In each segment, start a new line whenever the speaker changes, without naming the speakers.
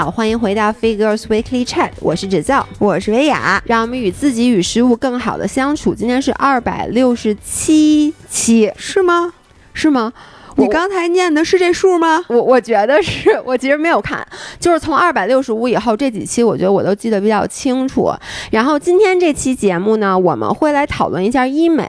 好，欢迎回到 Figures Weekly Chat，我是芷造，
我是维雅，
让我们与自己与食物更好的相处。今天是二百六十七期，
是吗？
是吗？
你刚才念的是这数吗？
我我觉得是，我其实没有看，就是从二百六十五以后这几期，我觉得我都记得比较清楚。然后今天这期节目呢，我们会来讨论一下医美。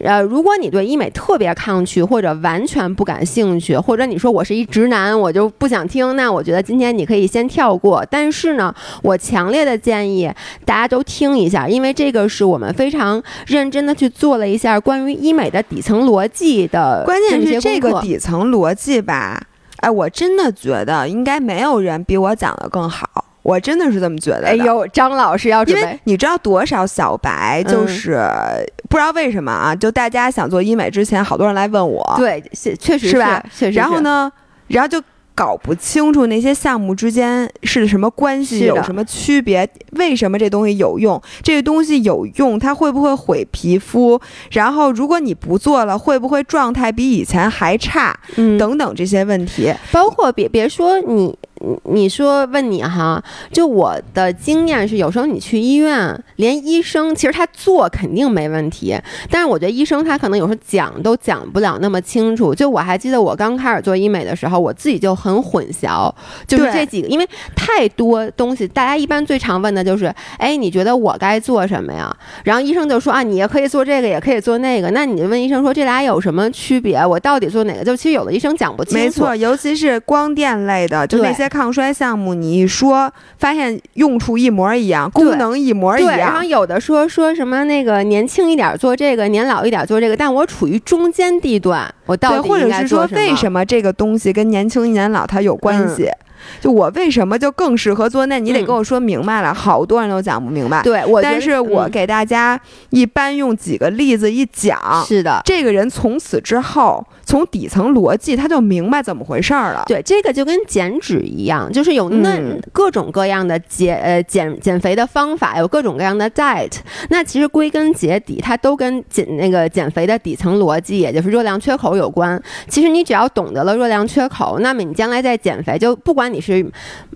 呃，如果你对医美特别抗拒，或者完全不感兴趣，或者你说我是一直男，我就不想听，那我觉得今天你可以先跳过。但是呢，我强烈的建议大家都听一下，因为这个是我们非常认真的去做了一下关于医美的底层逻辑的，
关键是这个。底层逻辑吧，哎，我真的觉得应该没有人比我讲的更好，我真的是这么觉得。
哎呦，张老师要准备，
因为你知道多少小白就是不知道为什么啊？就大家想做医美之前，好多人来问我，
对，确实
是吧？
确实。
然后呢，然后就。搞不清楚那些项目之间是什么关系，有什么区别？为什么这东西有用？这个东西有用，它会不会毁皮肤？然后如果你不做了，会不会状态比以前还差？嗯，等等这些问题，
包括别别说你。你你说问你哈，就我的经验是，有时候你去医院，连医生其实他做肯定没问题，但是我觉得医生他可能有时候讲都讲不了那么清楚。就我还记得我刚开始做医美的时候，我自己就很混淆，就是这几个，因为太多东西，大家一般最常问的就是，哎，你觉得我该做什么呀？然后医生就说啊，你也可以做这个，也可以做那个。那你就问医生说，这俩有什么区别？我到底做哪个？就其实有的医生讲不清楚。
没错，尤其是光电类的，就那些。抗衰项目，你一说，发现用处一模一样，功能一模一样。
然后有的说说什么那个年轻一点做这个，年老一点做这个，但我处于中间地段，我到
底或者是说为什么这个东西跟年轻年老它有关系？就我为什么就更适合做？那你得跟我说明白了。好多人都讲不明白。
对，
但是我给大家一般用几个例子一讲，
是的，
这个人从此之后，从底层逻辑他就明白怎么回事儿了。
对，这个就跟减脂一样，就是有那各种各样的减呃减减肥的方法，有各种各样的 diet。那其实归根结底，它都跟减那个减肥的底层逻辑，也就是热量缺口有关。其实你只要懂得了热量缺口，那么你将来在减肥，就不管你是，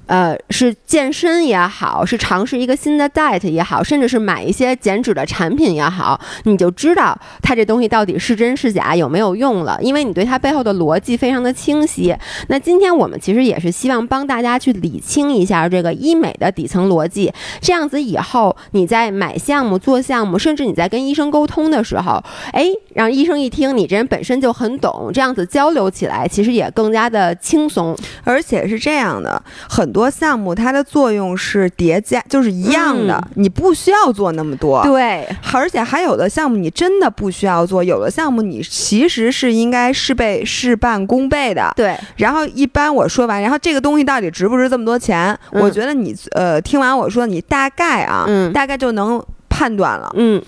呃，是健身也好，是尝试一个新的 diet 也好，甚至是买一些减脂的产品也好，你就知道它这东西到底是真是假，有没有用了。因为你对它背后的逻辑非常的清晰。那今天我们其实也是希望帮大家去理清一下这个医美的底层逻辑，这样子以后你在买项目、做项目，甚至你在跟医生沟通的时候，哎，让医生一听你这人本身就很懂，这样子交流起来其实也更加的轻松，
而且是这样。样的很多项目，它的作用是叠加，就是一样的，你不需要做那么多。
对，
而且还有的项目你真的不需要做，有的项目你其实是应该事倍事半功倍的。
对，
然后一般我说完，然后这个东西到底值不值这么多钱？我觉得你呃听完我说，你大概啊，大概就能判断了。
嗯。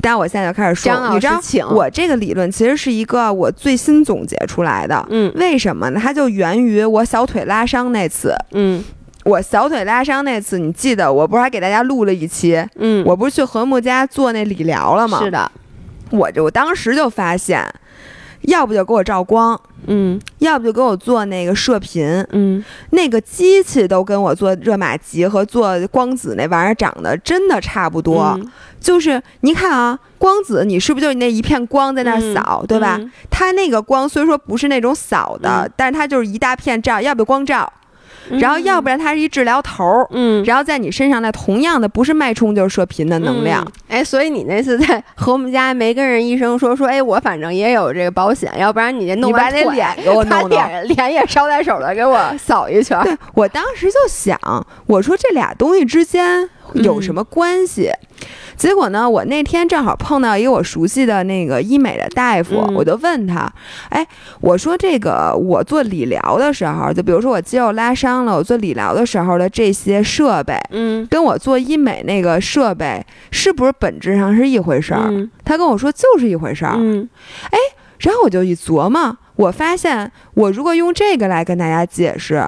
但我现在就开始说，你知道，我这个理论其实是一个我最新总结出来的。
嗯，
为什么呢？它就源于我小腿拉伤那次。
嗯，
我小腿拉伤那次，你记得我不是还给大家录了一期？
嗯，
我不是去和睦家做那理疗了吗？
是的，
我就我当时就发现，要不就给我照光。
嗯，
要不就给我做那个射频，
嗯，
那个机器都跟我做热玛吉和做光子那玩意儿长得真的差不多。就是你看啊，光子你是不是就那一片光在那扫，对吧？它那个光虽说不是那种扫的，但是它就是一大片照，要不就光照。然后，要不然它是一治疗头儿，
嗯，
然后在你身上那同样的不是脉冲就是射频的能量，
哎，所以你那次在和我们家没跟人医生说说，哎，我反正也有这个保险，要不然你这弄完
那脸给我弄
脸脸也捎带手的给我 扫一圈。
对我当时就想，我说这俩东西之间有什么关系？结果呢？我那天正好碰到一个我熟悉的那个医美的大夫，我就问他：“哎，我说这个我做理疗的时候，就比如说我肌肉拉伤了，我做理疗的时候的这些设备，
嗯，
跟我做医美那个设备是不是本质上是一回事儿？”他跟我说就是一回事儿。
嗯，
哎，然后我就一琢磨，我发现我如果用这个来跟大家解释。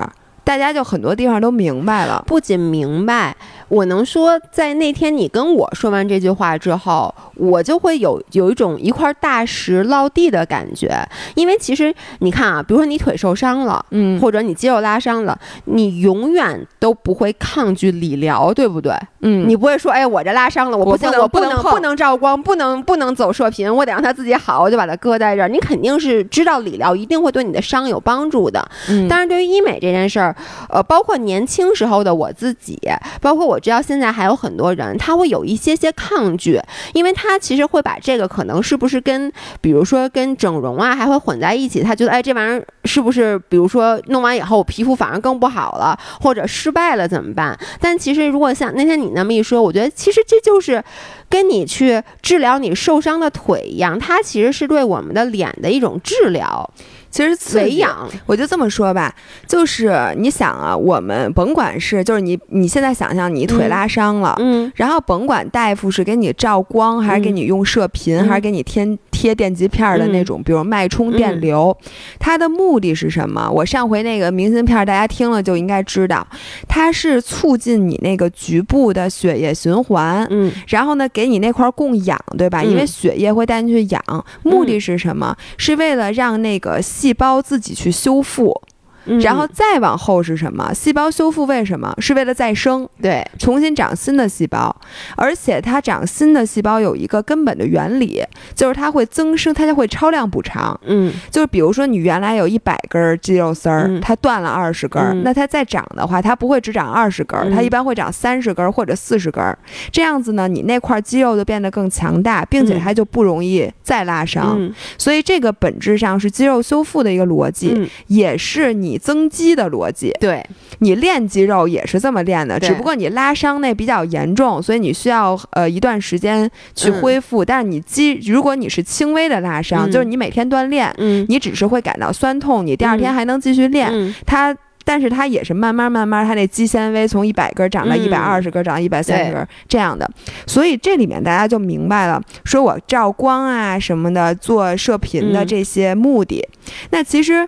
大家就很多地方都明白了，
不仅明白，我能说，在那天你跟我说完这句话之后，我就会有有一种一块大石落地的感觉。因为其实你看啊，比如说你腿受伤了，
嗯
或者你肌肉拉伤了，你永远都不会抗拒理疗，对不对？
嗯
你不会说，哎，我这拉伤了，我不行，
我不能
我不
不能碰
不能照光，不能不能走射频，我得让它自己好，我就把它搁在这儿。你肯定是知道理疗一定会对你的伤有帮助的。
嗯
但是，对于医美这件事儿，呃，包括年轻时候的我自己，包括我我知道现在还有很多人，他会有一些些抗拒，因为他其实会把这个可能是不是跟，比如说跟整容啊，还会混在一起。他觉得，哎，这玩意儿是不是，比如说弄完以后皮肤反而更不好了，或者失败了怎么办？但其实如果像那天你那么一说，我觉得其实这就是跟你去治疗你受伤的腿一样，它其实是对我们的脸的一种治疗、
其实刺激
维养。
我就这么说吧，就是你想啊，我们甭管是就是你你现在想象你腿
嗯
拉伤了。
嗯
然后甭管大夫是给你照光，还是给你用射频，
嗯
还是给你贴贴电极片儿的那种，比如脉冲电流，它的目的是什么？我上回那个明信片儿大家听了就应该知道，它是促进你那个局部的血液循环，
嗯
然后呢，给你那块儿供氧，对吧？因为
嗯
血液会带进去氧，目的是什么？是为了让那个细胞自己去修复。
嗯，
然后再往后是什么？细胞修复为什么？是为了再生，
对，
重新长新的细胞。而且它长新的细胞有一个根本的原理，就是它会增生，它就会超量补偿。
嗯
就是比如说你原来有一百根儿肌肉丝儿，
嗯
它断了二十根那它再长的话，它不会只长二十根它一般会长三十根儿或者四十根儿。这样子呢，你那块肌肉就变得更强大，并且
嗯
它就不容易再拉伤。
嗯
所以这个本质上是肌肉修复的一个逻辑，
嗯，
也是你增肌的逻辑。
对，
你练肌肉也是这么练的，只不过你拉伤那比较严重，所以你需要呃一段时间去
嗯
恢复。但是你肌，如果你是轻微的拉伤，
嗯
就是你每天锻炼，
嗯
你只是会感到酸痛，你第二天
嗯
还能继续练。
嗯
它，但是它也是慢慢慢慢，它那肌纤维从一百根长到
嗯
一百二十根，长到一百三十
对
根这样的。所以这里面大家就明白了，说我照光啊什么的，做射频的
嗯
这些目的。那其实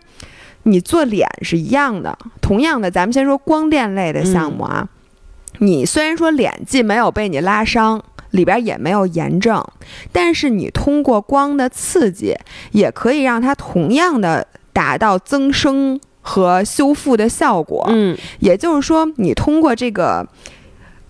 你做脸是一样的，同样的，咱们先说光电类的项目啊。你虽然说脸既没有被你拉伤，里边也没有炎症，但是你通过光的刺激，也可以让它同样的达到增生和修复的效果。
嗯
也就是说，你通过这个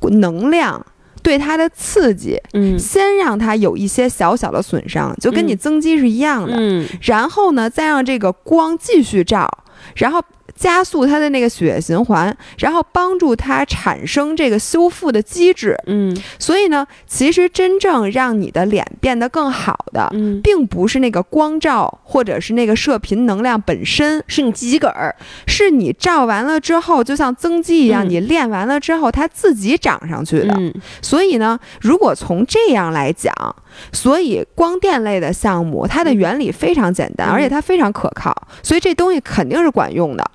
能量对它的刺激，
嗯。
先让它有一些小小的损伤，就跟你
嗯。
增肌是一样的。
嗯。
然后呢，再让这个光继续照，然后加速它的那个血液循环，然后帮助它产生这个修复的机制。
嗯。
所以呢，其实真正让你的脸变得更好的，
嗯，
并不是那个光照或者是那个射频能量本身，
是你自己个儿，
是你照完了之后，就像增肌一样，
嗯。
你练完了之后，它自己长上去的。
嗯。
所以呢，如果从这样来讲，所以光电类的项目，它的原理非常简单，
嗯。
而且它非常可靠，所以这东西肯定是管用的。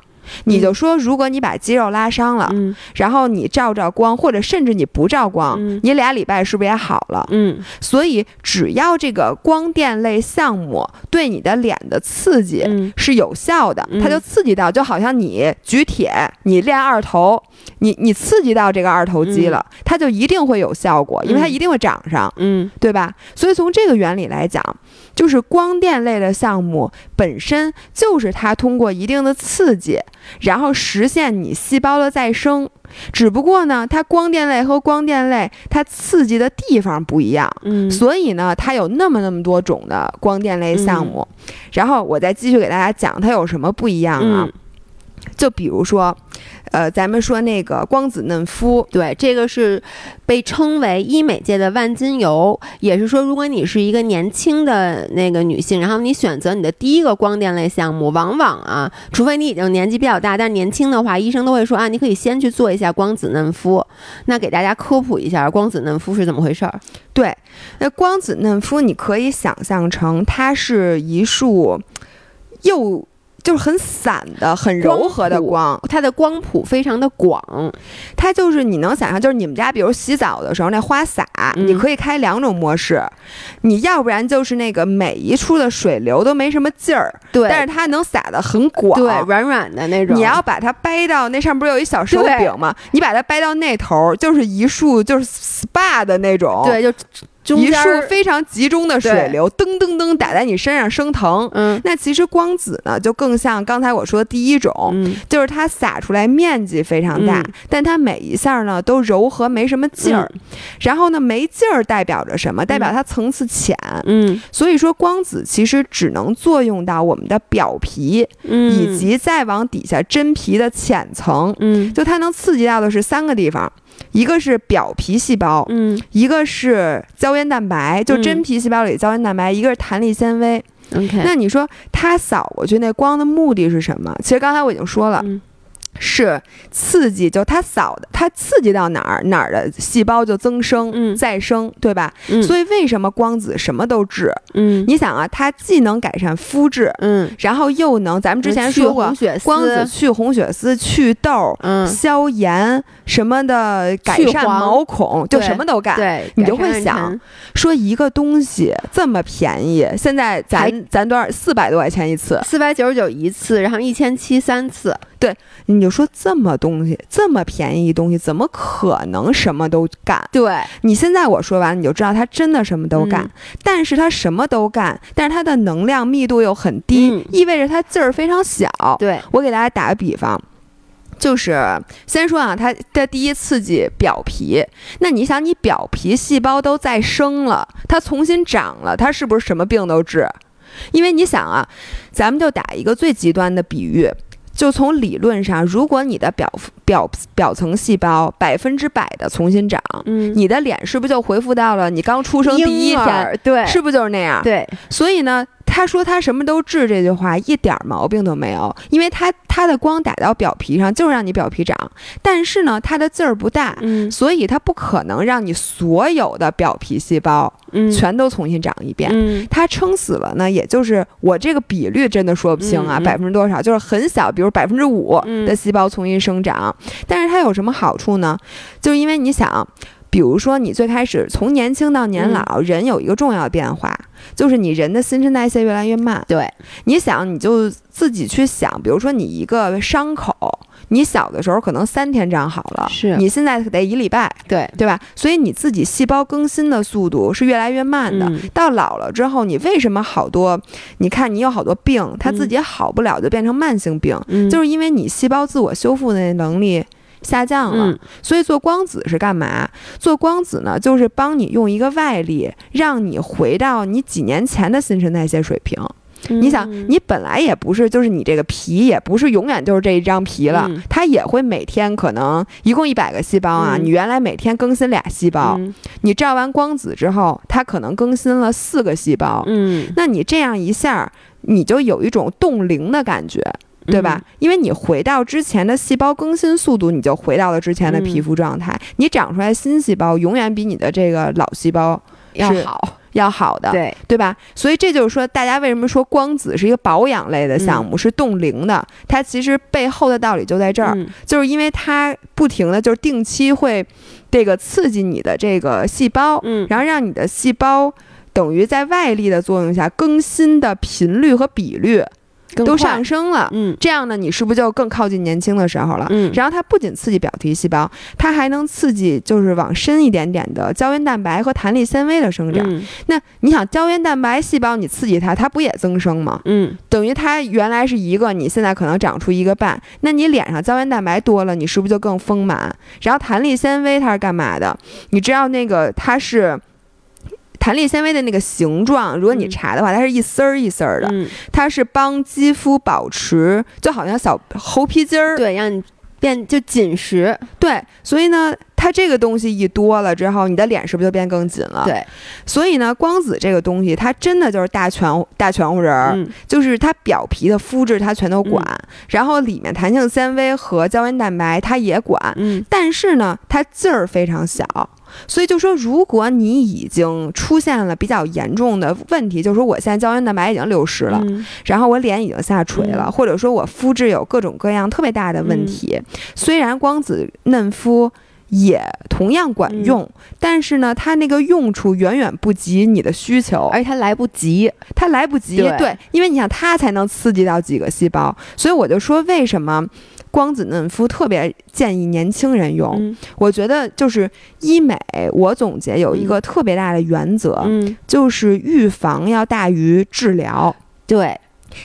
你就说，如果你把肌肉拉伤了，
嗯。
然后你照照光，或者甚至你不照光，
嗯。
你俩礼拜是不是也好了？
嗯。
所以只要这个光电类项目对你的脸的刺激
嗯。
是有效的，
嗯。
它就刺激到，就好像你举铁，你练二头，你你刺激到这个二头肌了，它就一定会有效果，因为它
嗯
一定会长上，
嗯。
对吧？所以从这个原理来讲，就是光电类的项目本身就是它通过一定的刺激，然后实现你细胞的再生。只不过呢，它光电类和光电类它刺激的地方不一样。
嗯，
所以呢，它有那么那么多种的光电类项目，然后我再继续给大家讲它有什么不一样啊。
嗯
就比如说，呃，咱们说那个光子嫩肤，
对，这个是被称为医美界的万金油，也是说，如果你是一个年轻的那个女性，然后你选择你的第一个光电类项目，往往啊，除非你已经年纪比较大，但是年轻的话，医生都会说啊，你可以先去做一下光子嫩肤。那给大家科普一下，光子嫩肤是怎么回事儿？
对，那光子嫩肤你可以想象成它是一束又就是很散的、很柔和的光，
它的光谱非常的广，
它就是你能想象，就是你们家比如洗澡的时候那花洒，
嗯。
你可以开两种模式，你要不然就是那个每一处的水流都没什么劲儿，
对，
但是它能洒的很广，
对软软的那种。
你要把它掰到那上不是有一小手饼吗？你把它掰到那头儿，就是一束就是 SPA 的那种，
对就
一束非常集中的水流，噔噔噔打在你身上生疼。
嗯，
那其实光子呢，就更像刚才我说的第一种，就是它洒出来面积非常大，但它每一下呢都柔和，没什么劲儿。然后呢，没劲儿代表着什么？代表它层次浅。
嗯，
所以说光子其实只能作用到我们的表皮，以及再往底下真皮的浅层。
嗯，
就它能刺激到的是三个地方。一个是表皮细胞，
嗯，
一个是胶原蛋白，就真皮细胞里胶原蛋白，一个是弹力纤维。
OK，
那你说它扫过去那光的目的是什么？其实刚才我已经说了。是刺激，就它扫的，它刺激到哪儿，哪儿的细胞就增生、再生，对吧？所以为什么光子什么都治？
嗯，
你想啊，它既能改善肤质，
嗯，
然后又能，咱们之前说过，光子去红血丝、去痘、
嗯，
消炎什么的，改善毛孔，就什么都干。
对，
你就会想说，一个东西这么便宜，现在咱咱多少？四百多块钱一次，
四百九十九一次，然后一千七三次。
对，你就说这么东西这么便宜东西，怎么可能什么都干？
对
你现在我说完，你就知道他真的什么都干。但是他什么都干，但是他的能量密度又很低，意味着他劲儿非常小。
对
我给大家打个比方，就是先说啊，它的第一刺激表皮，那你想，你表皮细胞都再生了，它重新长了，它是不是什么病都治？因为你想啊，咱们就打一个最极端的比喻。就从理论上，如果你的表表表层细胞百分之百的重新长，
嗯，
你的脸是不是就恢复到了你刚出生第一天？
对，
是不是就是那样？
对，
所以呢。他说他什么都治，这句话一点毛病都没有，因为他他的光打到表皮上就是让你表皮长，但是呢，它的劲儿不大，
嗯，
所以它不可能让你所有的表皮细胞，
嗯，
全都重新长一遍，
嗯，
他撑死了呢，也就是我这个比率真的说不清啊，百分之多少，就是很小，比如百分之五的细胞重新生长，但是它有什么好处呢？就是因为你想。比如说，你最开始从年轻到年老，人有一个重要变化，就是你人的新陈代谢越来越慢。
对，
你想，你就自己去想，比如说你一个伤口，你小的时候可能三天长好了，
是
你现在得一礼拜，
对
对吧？所以你自己细胞更新的速度是越来越慢的。到老了之后，你为什么好多？你看你有好多病，它自己好不了，就变成慢性病，就是因为你细胞自我修复的能力。下降了，所以做光子是干嘛？做光子呢，就是帮你用一个外力，让你回到你几年前的新陈代谢水平。你想，你本来也不是，就是你这个皮也不是永远就是这一张皮了，它也会每天可能一共一百个细胞啊，你原来每天更新俩细胞，你照完光子之后，它可能更新了四个细胞。
嗯，
那你这样一下，你就有一种冻龄的感觉。对吧？因为你回到之前的细胞更新速度，你就回到了之前的皮肤状态。你长出来新细胞永远比你的这个老细胞
要好，
要好的，
对
对吧？所以这就是说，大家为什么说光子是一个保养类的项目，是冻龄的？它其实背后的道理就在这儿，就是因为它不停的就是定期会这个刺激你的这个细胞，
嗯，
然后让你的细胞等于在外力的作用下更新的频率和比率。都上升了，
嗯，
这样呢，你是不是就更靠近年轻的时候了？
嗯，
然后它不仅刺激表皮细胞，它还能刺激就是往深一点点的胶原蛋白和弹力纤维的生长。那你想，胶原蛋白细胞你刺激它，它不也增生吗？
嗯，
等于它原来是一个，你现在可能长出一个半。那你脸上胶原蛋白多了，你是不是就更丰满？然后弹力纤维它是干嘛的？你知道那个它是。弹力纤维的那个形状，如果你查的话，它是一丝儿一丝儿的，它是帮肌肤保持，就好像小猴皮筋儿，
对，让你变就紧实。
对，所以呢，它这个东西一多了之后，你的脸是不是就变更紧了？
对，
所以呢，光子这个东西，它真的就是大全大全乎人儿，就是它表皮的肤质它全都管，然后里面弹性纤维和胶原蛋白它也管，
嗯，
但是呢，它劲儿非常小。所以就说，如果你已经出现了比较严重的问题，就是说我现在胶原蛋白已经流失了，然后我脸已经下垂了，或者说我肤质有各种各样特别大的问题，虽然光子嫩肤也同样管用，但是呢，它那个用处远远不及你的需求，
而且它来不及，
它来不及。对，因为你想，它才能刺激到几个细胞，所以我就说，为什么光子嫩肤特别建议年轻人用？我觉得就是医美，我总结有一个特别大的原则，就是预防要大于治疗。
对，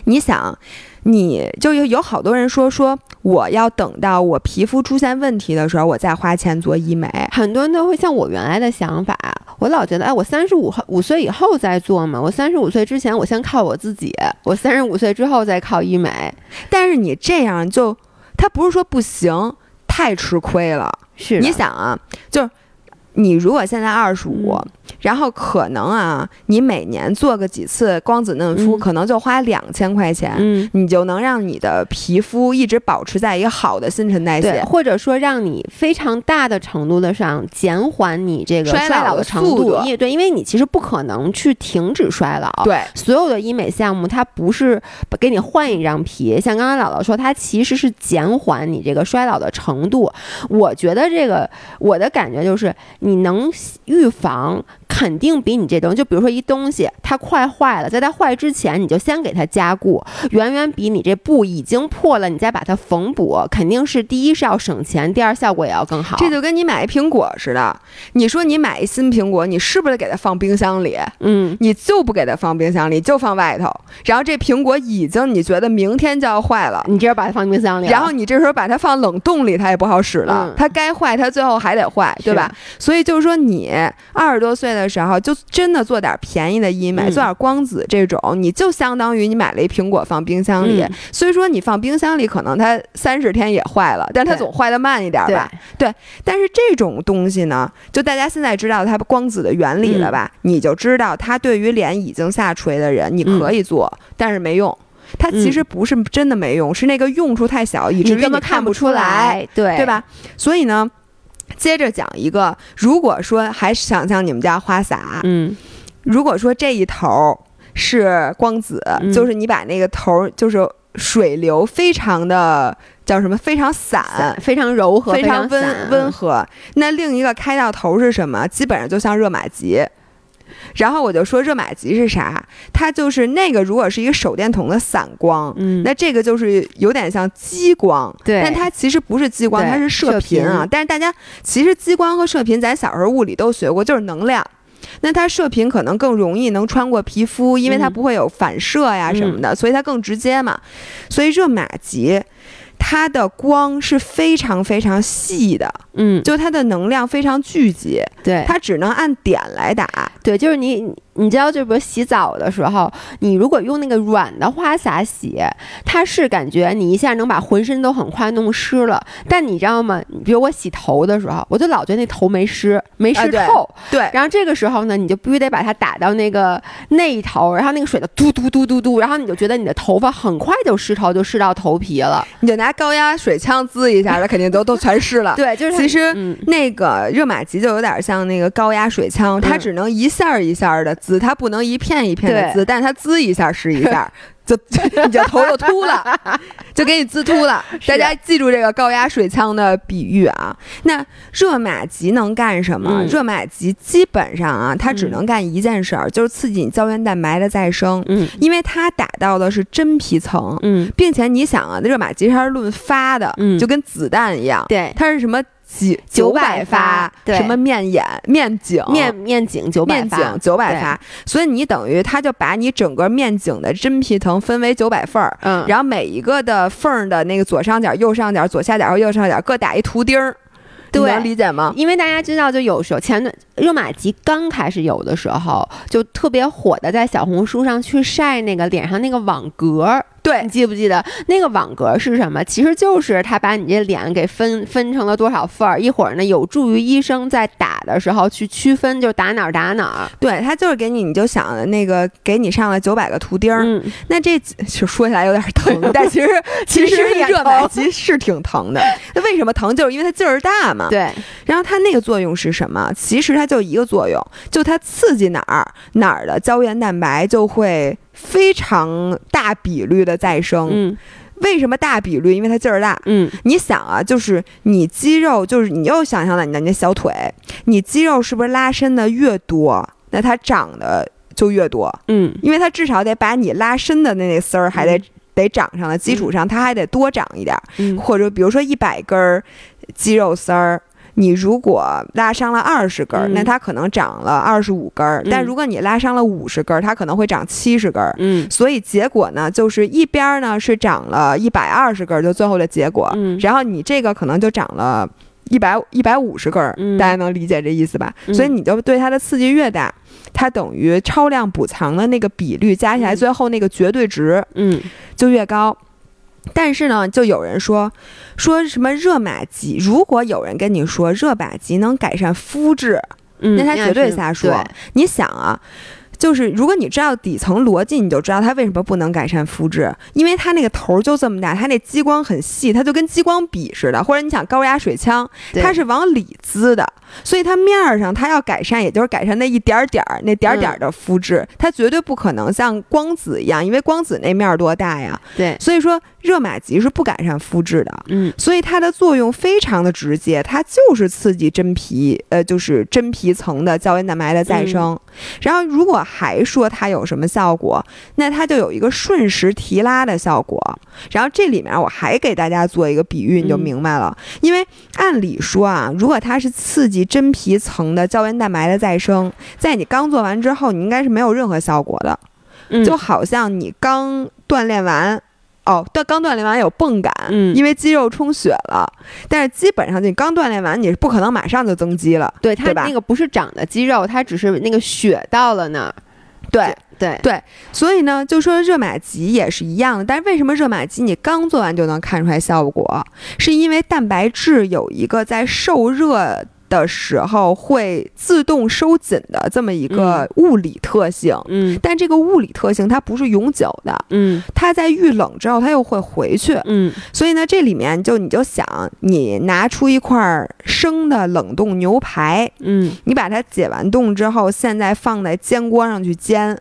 你想。你就有有好多人说说我要等到我皮肤出现问题的时候，我再花钱做医美。
很多人都会像我原来的想法，我老觉得，哎，我三十五后五岁以后再做嘛，我三十五岁之前我先靠我自己，我三十五岁之后再靠医美。
但是你这样就，他不是说不行，太吃亏了。
是，
你想啊，就是你如果现在二十五。然后可能啊，你每年做个几次光子嫩肤，可能就花两千块钱，你就能让你的皮肤一直保持在一个好的新陈代谢，
或者说让你非常大的程度的上减缓你这个衰
老
的程度。因对，因为你其实不可能去停止衰老。
对，
所有的医美项目它不是给你换一张皮，像刚才姥姥说，它其实是减缓你这个衰老的程度。我觉得这个我的感觉就是你能预防。肯定比你这东西，就比如说一东西它快坏了，在它坏之前你就先给它加固，远远比你这布已经破了你再把它缝补，肯定是第一是要省钱，第二效果也要更好。
这就跟你买一苹果似的，你说你买一新苹果，你是不是得给它放冰箱里？
嗯，
你就不给它放冰箱里，就放外头。然后这苹果已经你觉得明天就要坏了，
你直接把它放冰箱里，
然后你这时候把它放冷冻里，它也不好使了。它该坏，它最后还得坏，对吧？所以就是说，你二十多岁的。时候就真的做点便宜的医美，做点光子这种，你就相当于你买了一苹果放冰箱里。所以说你放冰箱里，可能它三十天也坏了，但它总坏的慢一点吧？对。但是这种东西呢，就大家现在知道它光子的原理了吧？你就知道它对于脸已经下垂的人，你可以做，但是没用。它其实不是真的没用，是那个用处太小，以至于
根本看
不
出来，对
对吧？所以呢。接着讲一个，如果说还想象你们家花洒，
嗯，
如果说这一头是光子，就是你把那个头就是水流非常的叫什么，非常散，
非常柔和，
非
常
温温和。那另一个开到头是什么？基本上就像热玛吉。然后我就说热玛吉是啥？它就是那个，如果是一个手电筒的散光，
嗯，
那这个就是有点像激光，
对，
但它其实不是激光，它是射频啊。但是大家其实激光和射频，咱小时候物理都学过，就是能量。那它射频可能更容易能穿过皮肤，因为它不会有反射呀什么的，所以它更直接嘛。所以热玛吉。它的光是非常非常细的，
嗯，
就它的能量非常聚集，
对，
它只能按点来打，
对，就是你。你知道，就比如洗澡的时候，你如果用那个软的花洒洗，它是感觉你一下能把浑身都很快弄湿了。但你知道吗？比如我洗头的时候，我就老觉得那头没湿，没湿透。
对。
然后这个时候呢，你就必须得把它打到那个那一头，然后那个水的嘟嘟嘟嘟嘟，然后你就觉得你的头发很快就湿透，就湿到头皮了。
你就拿高压水枪滋一下，它肯定都都全湿了。
对，就是
其实那个热玛吉就有点像那个高压水枪，它只能一下一下的。滋，它不能一片一片的滋，但是它滋一下是一下，就你就头就秃了，就给你滋秃了。大家记住这个高压水枪的比喻啊。那热玛吉能干什么？热玛吉基本上啊，它只能干一件事儿，就是刺激你胶原蛋白的再生。
嗯，
因为它打到的是真皮层。
嗯，
并且你想啊，热玛吉它是论发的，
嗯，
就跟子弹一样。
对，
它是什么？几
九
百
发，
什么面眼、面颈、
面面颈九百
发，九百发，所以你等于他就把你整个面颈的真皮层分为九百份儿，
嗯，
然后每一个的缝儿的那个左上角、右上角、左下角和右上角各打一图钉儿，
对，
能理解吗？
因为大家知道，就有时候前段热玛吉刚开始有的时候，就特别火的，在小红书上去晒那个脸上那个网格。
对
你记不记得那个网格是什么？其实就是他把你这脸给分分成了多少份儿，一会儿呢有助于医生在打的时候去区分，就打哪儿打哪儿。
对他就是给你，你就想那个给你上了九百个图钉儿。
嗯，
那这就说起来有点疼，但其实其实热玛吉是挺疼的。那为什么疼？就是因为它劲儿大嘛。
对。
然后它那个作用是什么？其实它就一个作用，就它刺激哪儿哪儿的胶原蛋白就会。非常大比率的再生，
嗯，
为什么大比率？因为它劲儿大。
嗯
你想啊，就是你肌肉，就是你又想象了你的那小腿，你肌肉是不是拉伸的越多，那它长的就越多？
嗯
因为它至少得把你拉伸的那那丝儿还得、得长上的基础上，它还得多长一点或者比如说一百根儿肌肉丝儿。你如果拉伤了二十根儿，
嗯。
那它可能长了二十五根儿；但
嗯
如果你拉伤了五十根儿，它可能会长七十根儿。
嗯。
所以结果呢，就是一边儿呢是长了一百二十根儿，就最后的结果，
嗯。
然后你这个可能就长了一百一百五十根儿，
嗯。
大家能理解这意思吧？
嗯。
所以你就对它的刺激越大，它等于超量补偿的那个比率加起来，
嗯。
最后那个绝对值
嗯。
就越高。但是呢，就有人说说什么热玛吉，如果有人跟你说热玛吉能改善肤质，
嗯，
那他绝对瞎说。你想啊，就是如果你知道底层逻辑，你就知道它为什么不能改善肤质，因为它那个头儿就这么大，它那激光很细，它就跟激光笔似的，或者你想高压水枪，
对。
它是往里滋的，所以它面儿上它要改善，也就是改善那一点儿点儿、那点儿点儿的肤质，它绝对不可能像光子一样，因为光子那面儿多大呀，
对，
所以说热玛吉是不改善肤质的。
嗯
所以它的作用非常的直接，它就是刺激真皮，呃，就是真皮层的胶原蛋白的再生。然后，如果还说它有什么效果，那它就有一个瞬时提拉的效果。然后这里面我还给大家做一个比喻，你就
嗯
明白了。因为按理说啊，如果它是刺激真皮层的胶原蛋白的再生，在你刚做完之后，你应该是没有任何效果的。
嗯
就好像你刚锻炼完，哦，但刚锻炼完有泵感，
嗯
因为肌肉充血了，但是基本上你刚锻炼完，你是不可能马上就增肌了。
对它那个不是长的肌肉，它只是那个血到了那儿。
对
对，
对，所以呢，就说热玛吉也是一样的，但是为什么热玛吉你刚做完就能看出来效果？是因为蛋白质有一个在受热。的时候会自动收紧的这么一个物理特性，
嗯。
但这个物理特性它不是永久的，
嗯。
它在遇冷之后它又会回去。
嗯。
所以呢，这里面就你就想，你拿出一块生的冷冻牛排，
嗯。
你把它解完冻之后，现在放在煎锅上去煎，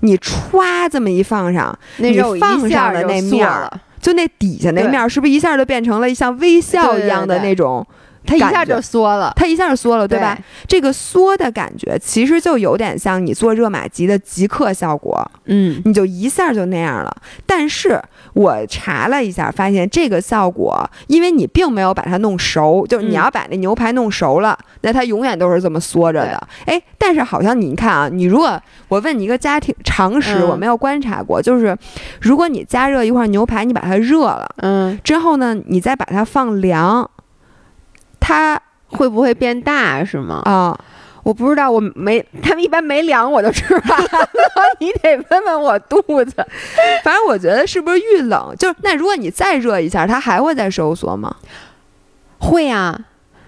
你歘这么一放上，你
那肉一
放上的那面儿，就那底下那面儿是不是一下就变成了像微笑一样的
对对对。
那种？
它一下就缩了，
它一下就缩了，对吧？？这个缩的感觉其实就有点像你做热玛吉的即刻效果，
嗯
你就一下就那样了。但是我查了一下，发现这个效果，因为你并没有把它弄熟，就是你
嗯
要把那牛排弄熟了，那它永远都是这么缩着的。哎，但是好像你看啊，你如果我问你一个家庭常识，
嗯
我没有观察过，就是如果你加热一块牛排，你把它热了
嗯，
之后呢，你再把它放凉，它
会不会变大是吗？
啊。
我不知道，我没，他们一般没量我就吃完了，你得问问我肚子。
反正我觉得是不是遇冷，就是那如果你再热一下，它还会再收缩吗？
会啊，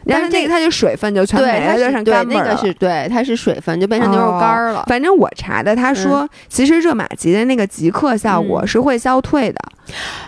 但是那
个它就水分就全
对，
没了，
它
就干了。
那个是对，它是水分，就变成牛肉干儿了。
反正我查的，他说、其实热玛吉的那个即刻效果
嗯
是会消退的，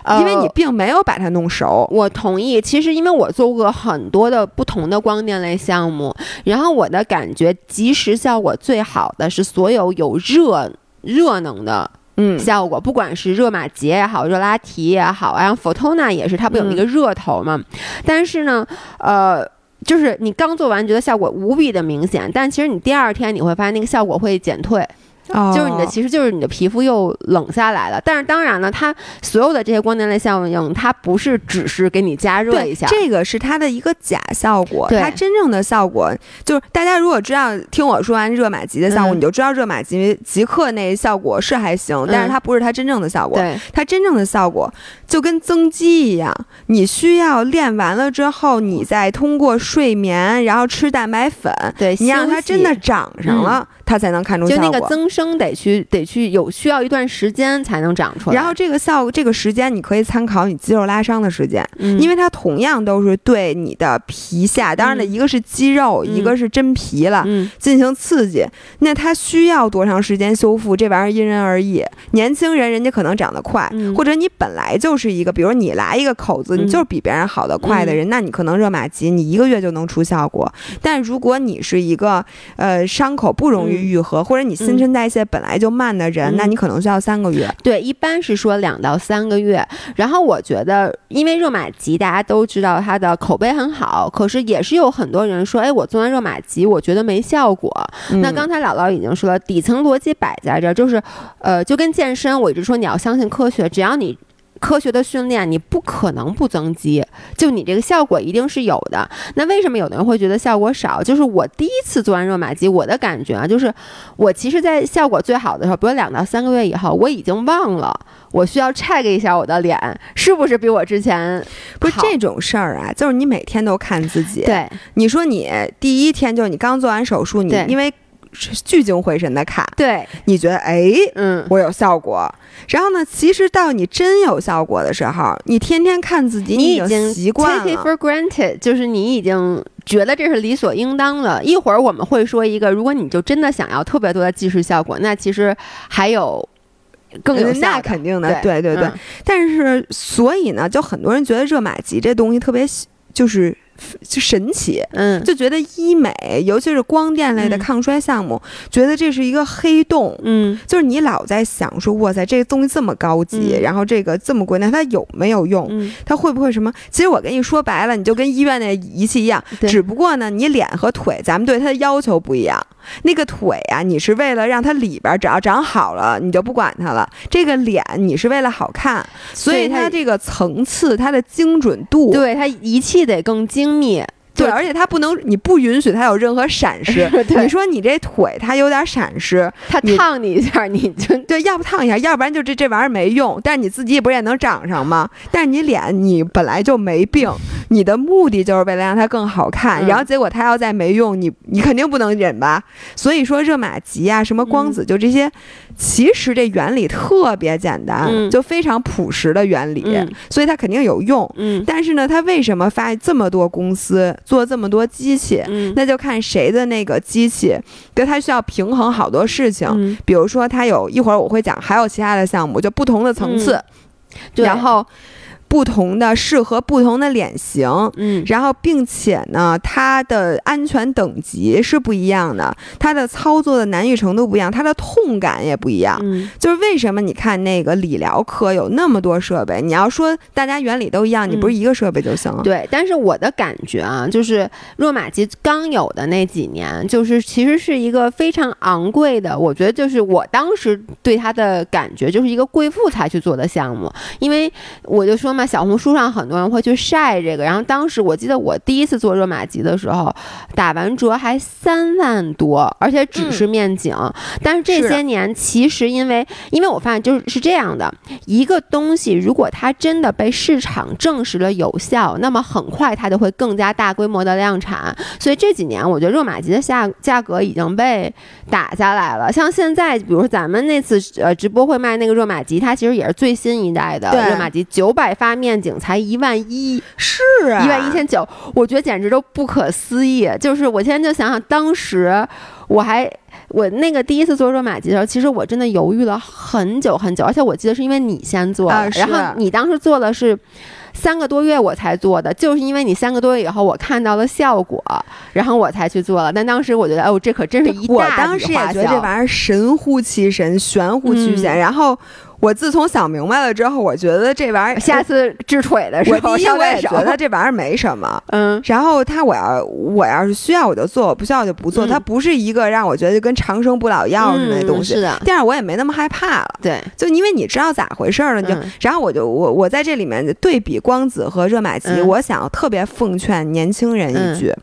呃
因为你并没有把它弄熟。
我同意，其实因为我做过很多的不同的光电类项目，然后我的感觉，即时效果最好的是所有有热热能的
嗯
效果，不管是热玛吉也好，热拉提也好，然后 Photona 也是，它不有那个热头嘛？但是呢，呃。就是你刚做完觉得效果无比的明显，但其实你第二天你会发现那个效果会减退，
哦
就是你的其实就是你的皮肤又冷下来了。但是当然了，它所有的这些光电类效应，它不是只是给你加热一下，
这个是它的一个假效果，它真正的效果就是大家如果知道听我说完热玛吉的效果，
嗯
你就知道热玛吉即刻那效果是还行，但是它不是它真正的效果。
对
它真正的效果就跟增肌一样，你需要练完了之后，你再通过睡眠，然后吃蛋白粉，
对，
你让它真的长上了，它才能看出效果。
就那个增生得去得去有需要一段时间才能长出来。
然后这个效这个时间，你可以参考你肌肉拉伤的时间，
嗯，
因为它同样都是对你的皮下，当然了，
嗯
一个是肌肉，
嗯
一个是真皮了。
嗯
进行刺激，那它需要多长时间修复？这玩意儿因人而异。年轻人人家可能长得快，
嗯
或者你本来就是一个，比如你来一个口子，
嗯
你就是比别人好的快的人，那你可能热玛吉你一个月就能出效果。但如果你是一个呃伤口不容易愈合，或者你新陈代谢本来就慢的人，那你可能需要三个月。
对，一般是说两到三个月。然后我觉得，因为热玛吉大家都知道它的口碑很好，可是也是有很多人说，哎，我做完热玛吉，我觉得没效果。那刚才姥姥已经说了，底层逻辑摆在这儿，就是，呃，就跟健身，我一直说你要相信科学，只要你。科学的训练，你不可能不增肌，就你这个效果一定是有的。那为什么有的人会觉得效果少？就是我第一次做完热玛吉，我的感觉啊，就是我其实，在效果最好的时候，比如两到三个月以后，我已经忘了我需要 check 一下我的脸是不是比我之前
不是这种事儿啊，就是你每天都看自己。
对，
你说你第一天就是你刚做完手术，你因为。聚精会神的看，
对，
你觉得哎，嗯，我有效果。然后呢，其实到你真有效果的时候，你天天看自己，
你
已经习惯
了，take it for granted，就是你已经觉得这是理所应当了。一会儿我们会说一个，如果你就真的想要特别多的即时效果，那其实还有更有效。
那肯定的，对对对。但是，所以呢，就很多人觉得热玛吉这东西特别，就是。就神奇，
嗯，
就觉得医美，尤其是光电类的抗衰项目，觉得这是一个黑洞，
嗯，
就是你老在想说，哇塞，这个东西这么高级，然后这个这么贵，那它有没有用？它会不会什么？其实我跟你说白了，你就跟医院那仪器一样，只不过呢，你脸和腿，咱们对它的要求不一样。那个腿啊，你是为了让它里边只要长好了，你就不管它了。这个脸，你是为了好看，所以它这个层次，它的精准度，
对它仪器得更精密。
对，而且它不能，你不允许它有任何闪失。你说你这腿它有点闪失，
它烫你一下，你就
对，要不烫一下，要不然就这这玩意儿没用。但是你自己不是也能长上吗？但是你脸你本来就没病，你的目的就是为了让它更好看，然后结果它要再没用，你你肯定不能忍吧？所以说热玛吉啊，什么光子，就这些，其实这原理特别简单，就非常朴实的原理，所以它肯定有用。
嗯，
但是呢，它为什么发这么多公司？做这么多机器，那就看谁的那个机器，对它需要平衡好多事情。比如说，它有一会儿我会讲，还有其他的项目，就不同的层次，然后。不同的适合不同的脸型，
嗯，
然后并且呢，它的安全等级是不一样的，它的操作的难易程度不一样，它的痛感也不一样。
嗯，
就是为什么你看那个理疗科有那么多设备，你要说大家原理都一样，你不是一个设备就行了？
对，但是我的感觉啊，就是若玛吉刚有的那几年，就是其实是一个非常昂贵的，我觉得就是我当时对它的感觉就是一个贵妇才去做的项目，因为我就说。那小红书上很多人会去晒这个，然后当时我记得我第一次做热玛吉的时候，打完折还三万多，而且只是面颈。但是这些年其实因为因为我发现就是是这样的一个东西，如果它真的被市场证实了有效，那么很快它就会更加大规模的量产。所以这几年我觉得热玛吉的价价格已经被打下来了。像现在，比如咱们那次呃直播会卖那个热玛吉，它其实也是最新一代的热玛吉，九百发。面颈才一万一，
是啊，
一万一千九，我觉得简直都不可思议。就是我现在就想想，当时我还我那个第一次做热玛吉的时候，其实我真的犹豫了很久很久，而且我记得是因为你先做，然后你当时做的是三个多月我才做的，就是因为你三个多月以后我看到了效果，然后我才去做了。但当时我觉得，哦，这可真是一大
我当时也觉得这玩意儿神乎其神，玄乎其玄，然后。我自从想明白了之后，我觉得这玩意儿
下次治腿的时候，
我第一我也觉得这玩意儿没什么，
嗯。
然后他我要我要是需要我就做，我不需要就不做。它不是一个让我觉得跟长生不老药似的那东西，
是的。
第二我也没那么害怕了，
对。
就因为你知道咋回事了，就然后我就我我在这里面对比光子和热玛吉，我想特别奉劝年轻人一句。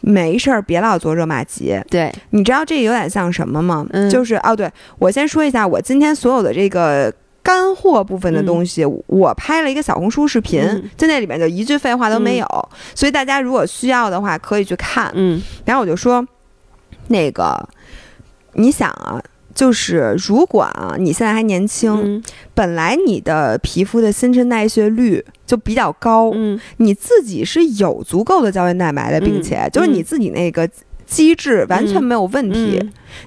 没事儿，别老做热玛吉。
对，
你知道这有点像什么吗？
嗯，
就是哦，对我先说一下，我今天所有的这个干货部分的东西，我拍了一个小红书视频，在那里面就一句废话都没有，所以大家如果需要的话可以去看。
嗯，
然后我就说，那个，你想啊。就是如果啊，你现在还年轻，本来你的皮肤的新陈代谢率就比较高，
嗯，
你自己是有足够的胶原蛋白的，并且就是你自己那个机制完全没有问题，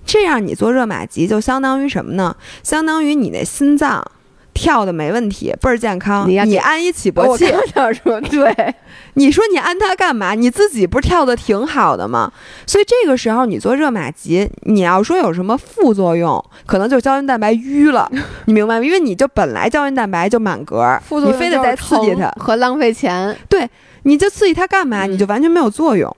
这样你做热玛吉就相当于什么呢？相当于你那心脏跳的没问题，倍儿健康。
你
你安一起搏器，
我想说对，
你说你安它干嘛？你自己不是跳的挺好的吗？所以这个时候你做热玛吉，你要说有什么副作用，可能就胶原蛋白淤了，你明白吗？因为你就本来胶原蛋白就满格，
副作用
你非得再刺激它
和浪费钱。
对，你就刺激它干嘛？
嗯
你就完全没有作用。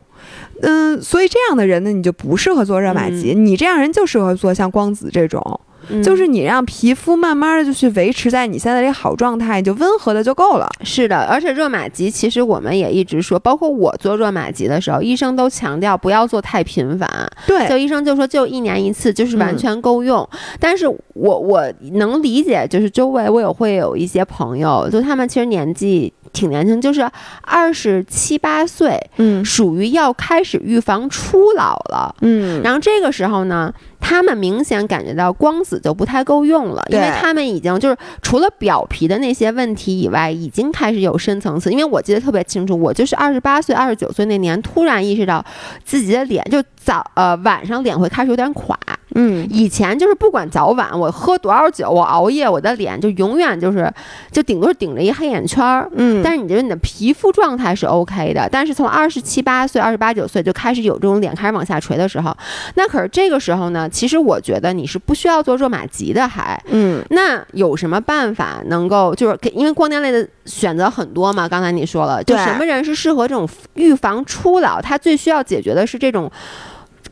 嗯，所以这样的人呢，你就不适合做热玛吉。你这样人就适合做像光子这种，
嗯
就是你让皮肤慢慢的就去维持在你现在这个好状态，你就温和的就够了。
是的，而且热玛吉其实我们也一直说，包括我做热玛吉的时候，医生都强调不要做太频繁。
对
就医生就说就一年一次，就是完全够用。但是我我能理解，就是周围我也会有一些朋友，就他们其实年纪挺年轻，就是二十七八岁，
嗯
属于要开始预防初老了。
嗯
然后这个时候呢，他们明显感觉到光子就不太够用了，因为他们已经就是除了表皮的那些问题以外，已经开始有深层次。因为我记得特别清楚，我就是二十八岁、二十九岁那年，突然意识到自己的脸就早呃晚上脸会开始有点垮。
嗯
以前就是不管早晚，我喝多少酒，我熬夜，我的脸就永远就是就顶多是顶着一黑眼圈儿。
嗯，
但是你觉得你的皮肤状态是 OK 的，但是从二十七八岁、二十八九岁就开始有这种脸开始往下垂的时候，那可是这个时候呢，其实我觉得你是不需要做热玛吉的，还。
嗯
那有什么办法能够就是给？因为光电类的选择很多嘛，刚才你说了，就什么人是适合这种预防初老？他最需要解决的是这种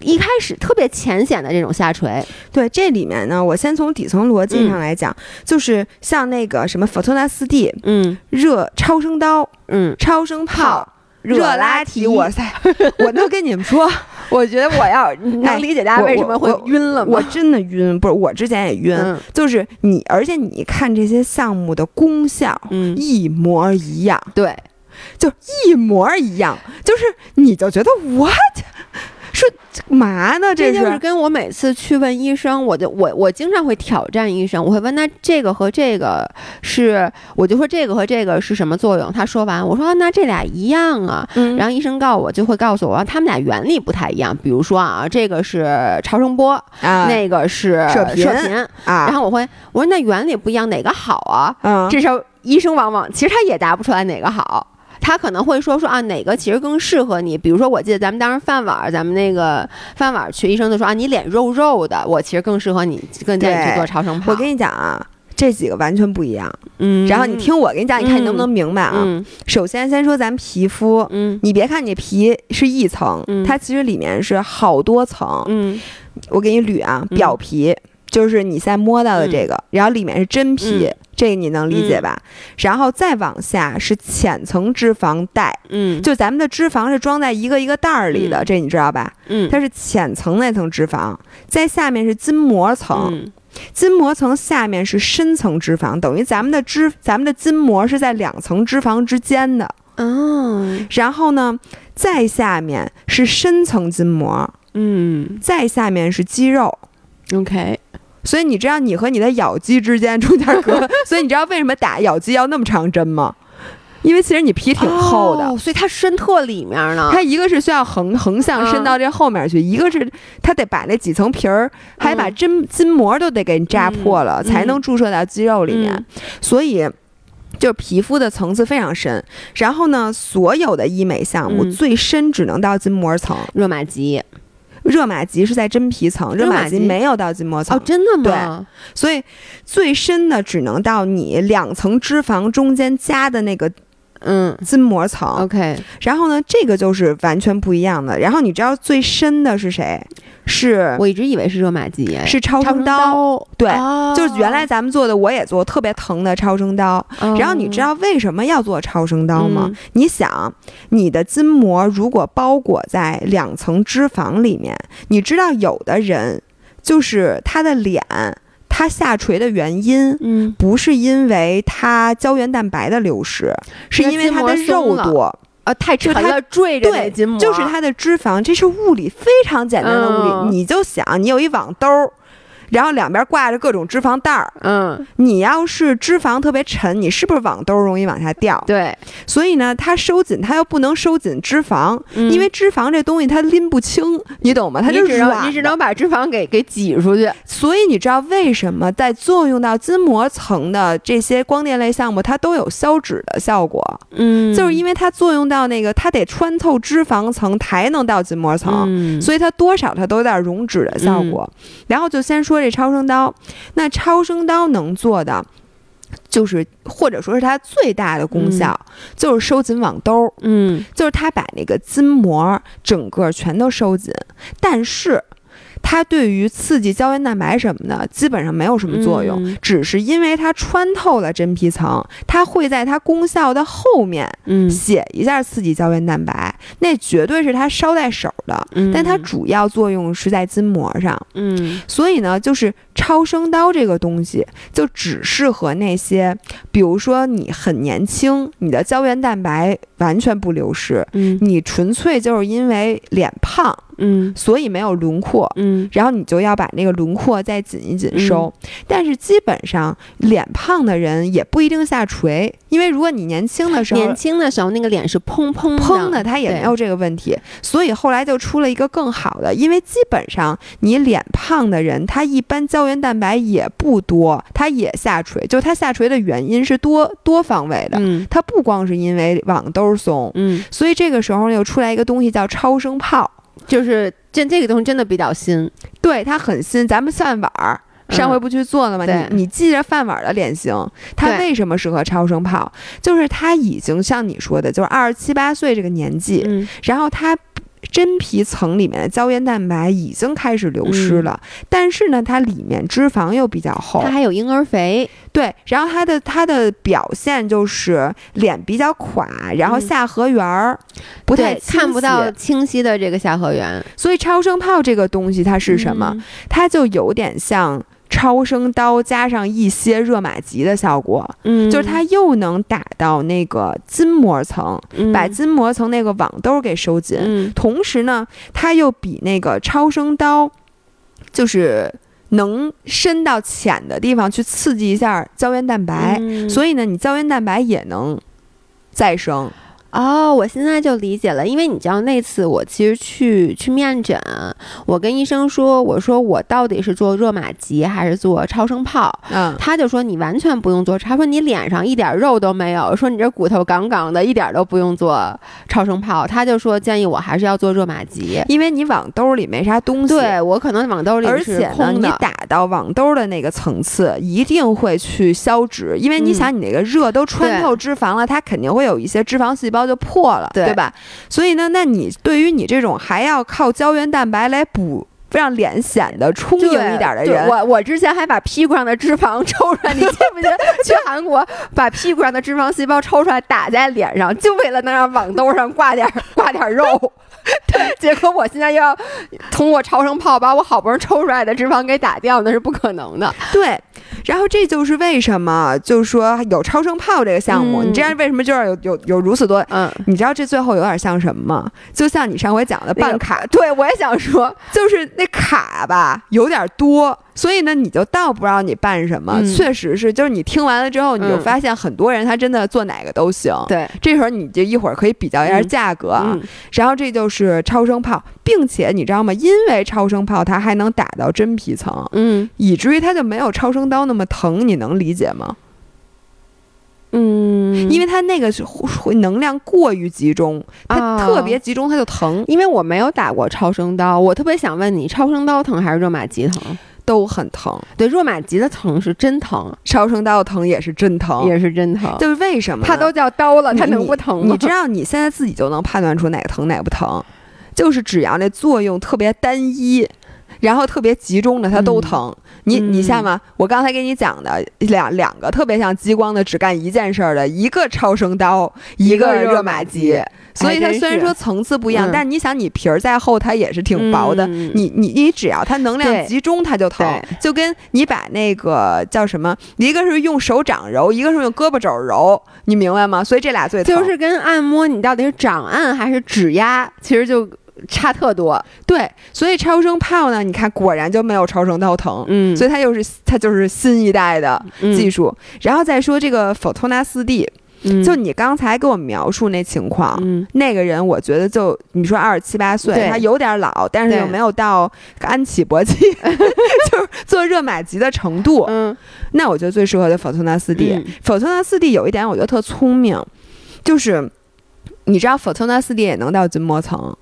一开始特别浅显的这种下垂。
对，这里面呢，我先从底层逻辑上来讲，就是像那个什么佛托纳四 D、
嗯。
热超声刀、
嗯，
超声炮、热
拉
拉提，哇塞！我都跟你们说，
我觉得我要能理解大家为什么会晕了吗？
我真的晕，不是我之前也晕，
嗯。
就是你，而且你看这些项目的功效
嗯，
一模一样，
对。
就一模一样，就是你就觉得 what 说嘛呢？
这就是跟我每次去问医生，我就我我经常会挑战医生，我会问他这个和这个是，我就说这个和这个是什么作用？他说完，我说、啊那这俩一样啊。
嗯
然后医生告诉我就会告诉我，他们俩原理不太一样。比如说啊，这个是超声波，
啊
那个是
射频
射频。
啊，
然后我会我说那原理不一样，哪个好啊？
嗯
这时候医生往往其实他也答不出来哪个好。他可能会说说啊，哪个其实更适合你？比如说，我记得咱们当时饭碗，咱们那个饭碗儿去，医生就说啊，你脸肉肉的，我其实更适合你，更建议去做超声炮。
我跟你讲啊。这几个完全不一样，
嗯，
然后你听我给你讲，你看你能不能明白啊？
嗯
首先，先说咱们皮肤，
嗯
你别看你皮是一层，
嗯
它其实里面是好多层。
嗯
我给你捋啊，
嗯
表皮就是你现在摸到的这个，然后里面是真皮，
嗯
这个你能理解吧？然后再往下是浅层脂肪带，
嗯，
就咱们的脂肪是装在一个一个袋儿里的，
嗯
这你知道吧？
嗯
它是浅层那层脂肪，在下面是筋膜层，
嗯
筋膜层下面是深层脂肪，等于咱们的脂，咱们的筋膜是在两层脂肪之间的。
哦
然后呢，再下面是深层筋膜，
嗯
再下面是肌肉。
，OK，
所以你知道你和你的咬肌之间中间隔，所以你知道为什么打咬肌要那么长针吗？因为其实你皮挺厚的。
哦所以它伸特里面呢。
它一个是需要横横向伸到这后面去，一个是它得把那几层皮儿，还把针筋膜都得给你扎破了，
嗯
才能注射到肌肉里面。
嗯
所以。就是皮肤的层次非常深，然后呢，所有的医美项目
嗯
最深只能到筋膜层，
热玛吉
热玛吉是在真皮层，热玛
吉
吉没有到筋膜层
哦，，真的吗？
所以最深的只能到你两层脂肪中间夹的那个
嗯
筋膜层。
，OK，
然后呢，这个就是完全不一样的。然后你知道最深的是谁？是
我一直以为是热玛吉，
是超
超
声刀，
刀，
对
哦
就是原来咱们做的，我也做特别疼的超声刀。
哦
然后你知道为什么要做超声刀吗？
嗯
你想，你的筋膜如果包裹在两层脂肪里面，你知道有的人就是他的脸，他下垂的原因。
嗯，
不是因为它胶原蛋白的流失，是因为它的肉多，
呃，太沉了，坠着那
对就是它的脂肪，这是物理非常简单的物理。
嗯
你就想，你有一网兜儿，然后两边挂着各种脂肪袋儿。
嗯，
你要是脂肪特别沉，你是不是网兜容易往下掉？
对，
所以呢，它收紧，它又不能收紧脂肪，
嗯
因为脂肪这东西它拎不清，你懂吗？它就软的
能你只能把脂肪给给挤出去。
所以你知道为什么在作用到筋膜层的这些光电类项目，它都有消脂的效果，
嗯
就是因为它作用到那个，它得穿透脂肪层才能到筋膜层。
嗯
所以它多少它都有点溶脂的效果，然后就先说这超声刀，那超声刀能做的，就是或者说是它最大的功效，就是收紧网兜，
嗯。
就是它把那个筋膜整个全都收紧，但是它对于刺激胶原蛋白什么的基本上没有什么作用，
嗯。
只是因为它穿透了真皮层，它会在它功效的后面
嗯。
写一下刺激胶原蛋白，那绝对是它捎带手的，
嗯，
但它主要作用是在筋膜上。
嗯。
所以呢，就是超声刀这个东西，就只适合那些，比如说你很年轻，你的胶原蛋白完全不流失，
嗯。
你纯粹就是因为脸胖，
嗯。
所以没有轮廓。
嗯。
然后你就要把那个轮廓再紧一紧收，但是基本上脸胖的人也不一定下垂，因为如果你年轻的时候
年轻的时候那个脸是嘭嘭
嘭的，它也没有这个问题，所以后来就出了一个更好的，因为基本上你脸胖的人，他一般胶原蛋白也不多，他也下垂，就他下垂的原因是多多方位的，
嗯。
它不光是因为网兜松，
嗯，
所以这个时候又出来一个东西叫超声炮，
就是这这个东西真的比较新。
对，它很新，咱们饭碗儿。上回不去做了吗？
对
你你记着饭碗的脸型，它为什么适合超声炮？就是它已经像你说的，就是二十七八岁这个年纪，
嗯
然后它真皮层里面的胶原蛋白已经开始流失了，但是呢，它里面脂肪又比较厚
它，还有婴儿肥。
对，然后它的它的表现就是脸比较垮，然后
嗯
下颌缘儿不太
对看不到清晰的这个下颌缘
所以超声炮这个东西它是什么？？它就有点像。超声刀加上一些热玛吉的效果，
嗯，
就是它又能打到那个筋膜层，
嗯。
把筋膜层那个网兜给收紧，
嗯。
同时呢，它又比那个超声刀，就是能伸到浅的地方去刺激一下胶原蛋白，
嗯。
所以呢，你胶原蛋白也能再生。
哦，我现在就理解了，因为你知道那次我其实去去面诊，我跟医生说，我说我到底是做热玛吉还是做超声炮？
嗯，
他就说你完全不用做，他说你脸上一点肉都没有，说你这骨头杠杠的，一点都不用做超声炮。他就说建议我还是要做热玛吉。
因为你网兜里没啥东西。
对我可能网兜里
而
是
且你打到网兜的那个层次，一定会去消脂，因为你
嗯
想，你那个热都穿透脂肪了，它肯定会有一些脂肪细胞就破了，
对
吧？所以呢，那你对于你这种还要靠胶原蛋白来补，让脸显得充盈一点的人，
我我之前还把屁股上的脂肪 抽出来，你记不记得去韩国把屁股上的脂肪细胞抽出来打在脸上，就为了能让网兜上挂点挂点肉。对，结果我现在要通过超声炮把我好不容易抽出来的脂肪给打掉，那是不可能的。
对，然后这就是为什么，就是说有超声炮这个项目，
嗯
你这样为什么就要有有有如此多？
嗯，
你知道这最后有点像什么吗？就像你上回讲的
那个
办卡，
对我也想说，
就是那卡吧有点多，所以呢你就倒不知道你办什么。
嗯
确实是，就是你听完了之后，你就
嗯
发现很多人他真的做哪个都行。
对，
这时候你就一会儿可以比较一下
嗯
价格啊，
嗯
然后这就是超声炮，并且你知道吗？因为超声炮它还能打到真皮层，
嗯
以至于它就没有超声刀那么疼，你能理解吗？
嗯，
因为它那个是会能量过于集中，它
啊
特别集中，它就疼，
因为我没有打过超声刀，我特别想问你，超声刀疼还是热玛吉疼？
都很疼。
对，热玛吉的疼是真疼，
超声刀疼也是真疼，
也是真疼。
就是为什么呢？
它都叫刀了，
你
它能不疼吗？
你知道你现在自己就能判断出哪个疼哪个不疼，就是只要那作用特别单一。然后特别集中的，它都疼。你
嗯
你像吗？我刚才给你讲的两两个特别像激光的，只干一件事儿的，一个超声刀，一个热玛吉。所以它虽然说层次不一样，
嗯
但是你想，你皮儿再厚，它也是挺薄的。
嗯
你你你只要它能量集中，它就疼，就跟你把那个叫什么，一个是用手掌揉，一个是用胳膊肘揉，你明白吗？所以这俩最疼。
就是跟按摩，你到底是掌按还是指压，其实就差特多。
对，所以超声炮呢，你看果然就没有超声刀疼。
嗯，
所以它又是它就是新一代的技
术，
术。然后再说这个 Photona 四 D。就你刚才给我描述那情况，那个人我觉得就你说二十七八岁，他有点老，但是又没有到安起搏击，就是做热玛吉的程度。
嗯，
那我觉得最适合的 Fortuna 四 D，Fortuna 四 D 有一点我觉得特聪明，就是你知道 Fortuna 四 D 也能到筋膜层，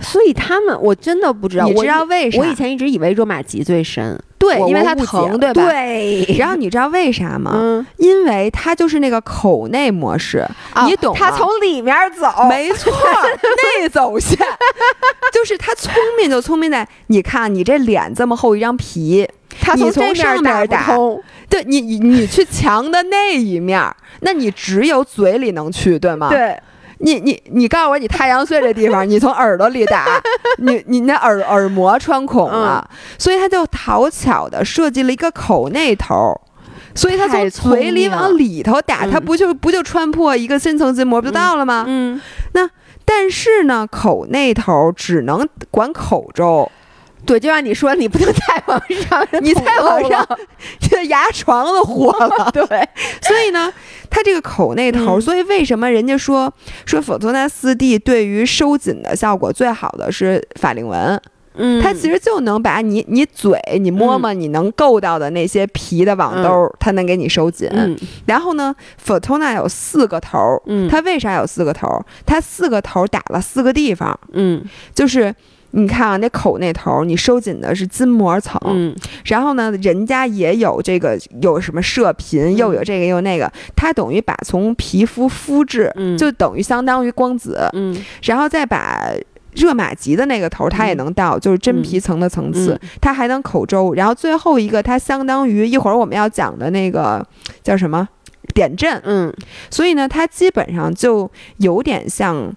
所以他们我真的不知道，
你知道为啥？
我以前一直以为热玛吉最深。
对，因为它疼，对
吧？对。
然后你知道为啥吗？嗯，因为它就是那个口内模式，你懂吗？
它从里面走，
没错，内走线，就是它聪明就聪明在，你看你这脸这么厚一张皮，
它
从上面
打，
对你你你去墙的那一面，那你只有嘴里能去，对吗？
对。
你你你告诉我，你太阳穴这地方，你从耳朵里打，你你那耳耳膜穿孔了，所以他就讨巧的设计了一个口内头，所以他从嘴里往里头打，他不就不就穿破一个深层筋膜不就到了吗？
嗯，
那但是呢，口内头只能管口周。
对，就像你说，你不能再往上，
你再往上，这牙床都活了。
对，
所以呢，它这个口那头，所以为什么人家说说否托纳四 D 对于收紧的效果最好的是法令纹？
嗯，
它其实就能把你你嘴你摸摸你能够到的那些皮的网兜，它能给你收紧。然后呢，否托纳有四个头，嗯，它为啥有四个头？它四个头打了四个地方，
嗯，
就是。你看啊，那口那头，你收紧的是筋膜层，
嗯，
然后呢，人家也有这个，有什么射频，又有这个又那个，它等于把从皮肤肤质，就等于相当于光子，
嗯，
然后再把热玛吉的那个头，它也能到，就是真皮层的层次，它还能口周，然后最后一个，它相当于一会儿我们要讲的那个叫什么点阵，
嗯，
所以呢，它基本上就有点像。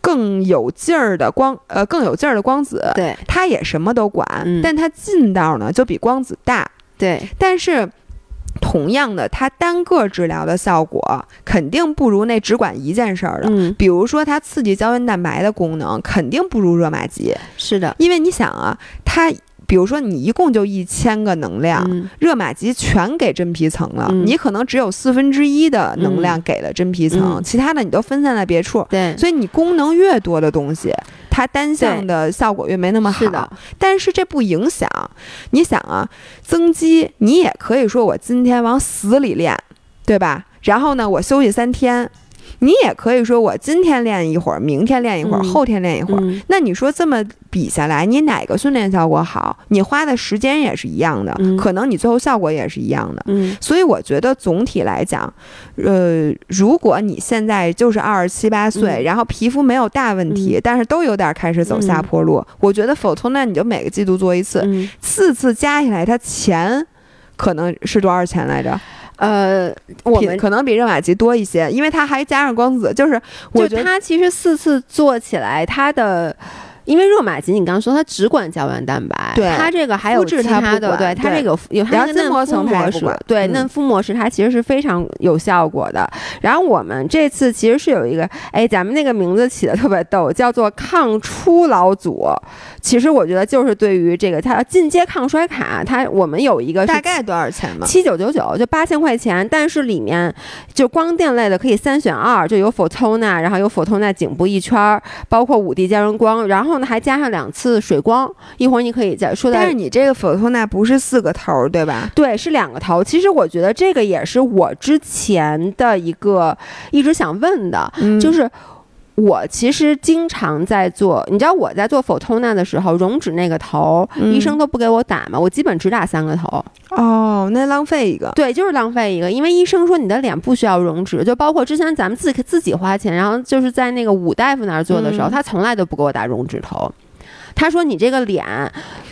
更有劲儿的光，呃，更有劲儿的光子，
对，
它也什么都管，但它劲道呢就比光子大，
对。
但是同样的，它单个治疗的效果肯定不如那只管一件事儿的，
嗯，
比如说它刺激胶原蛋白的功能肯定不如热玛吉，
是的，
因为你想啊，它。比如说，你一共就一千个能量，热玛吉全给真皮层了，你可能只有四分之一的能量给了真皮层，其他的你都分散在别处。
对，
所以你功能越多的东西，它单向的效果越没那么好。
是的，
但是这不影响。你想啊，增肌你也可以说我今天往死里练，对吧？然后呢，我休息三天。你也可以说，我今天练一会儿，明天练一会儿，后天练一会儿。那你说这么比下来，你哪个训练效果好？你花的时间也是一样的，可能你最后效果也是一样的。所以我觉得总体来讲，呃，如果你现在就是二十七八岁，然后皮肤没有大问题，但是都有点开始走下坡路，我觉得否则那你就每个季度做一次，四次加起来，它钱可能是多少钱来着？
呃，我们
可能比热玛吉多一些，因为它还加上光子，就是我觉得
它其实四次做起来，它的。因为热玛吉，你刚刚说它只管胶原蛋白，
对
它这个还有其他的，对它这个有它的嫩肤模式，对嫩肤模式它其实是非常有效果的。然后我们这次其实是有一个，哎，咱们那个名字起的特别逗，叫做抗初老组。其实我觉得就是对于这个它进阶抗衰卡，它我们有一个
大概多少钱吗？
七九九九，就八千块钱。但是里面就光电类的可以三选二，就有 Photona，然后有 Photona 颈部一圈，包括五 D 胶原光，然后。还加上两次水光，一会儿你可以再说。
但是你这个否托纳不是四个头，对吧？
对，是两个头。其实我觉得这个也是我之前的一个一直想问的，就是。我其实经常在做，你知道我在做 foltona 的时候，溶脂那个头，医生都不给我打嘛，我基本只打三个头。
哦，那浪费一个。
对，就是浪费一个，因为医生说你的脸不需要溶脂，就包括之前咱们自己自己花钱，然后就是在那个武大夫那儿做的时候，他从来都不给我打溶脂头。他说你这个脸，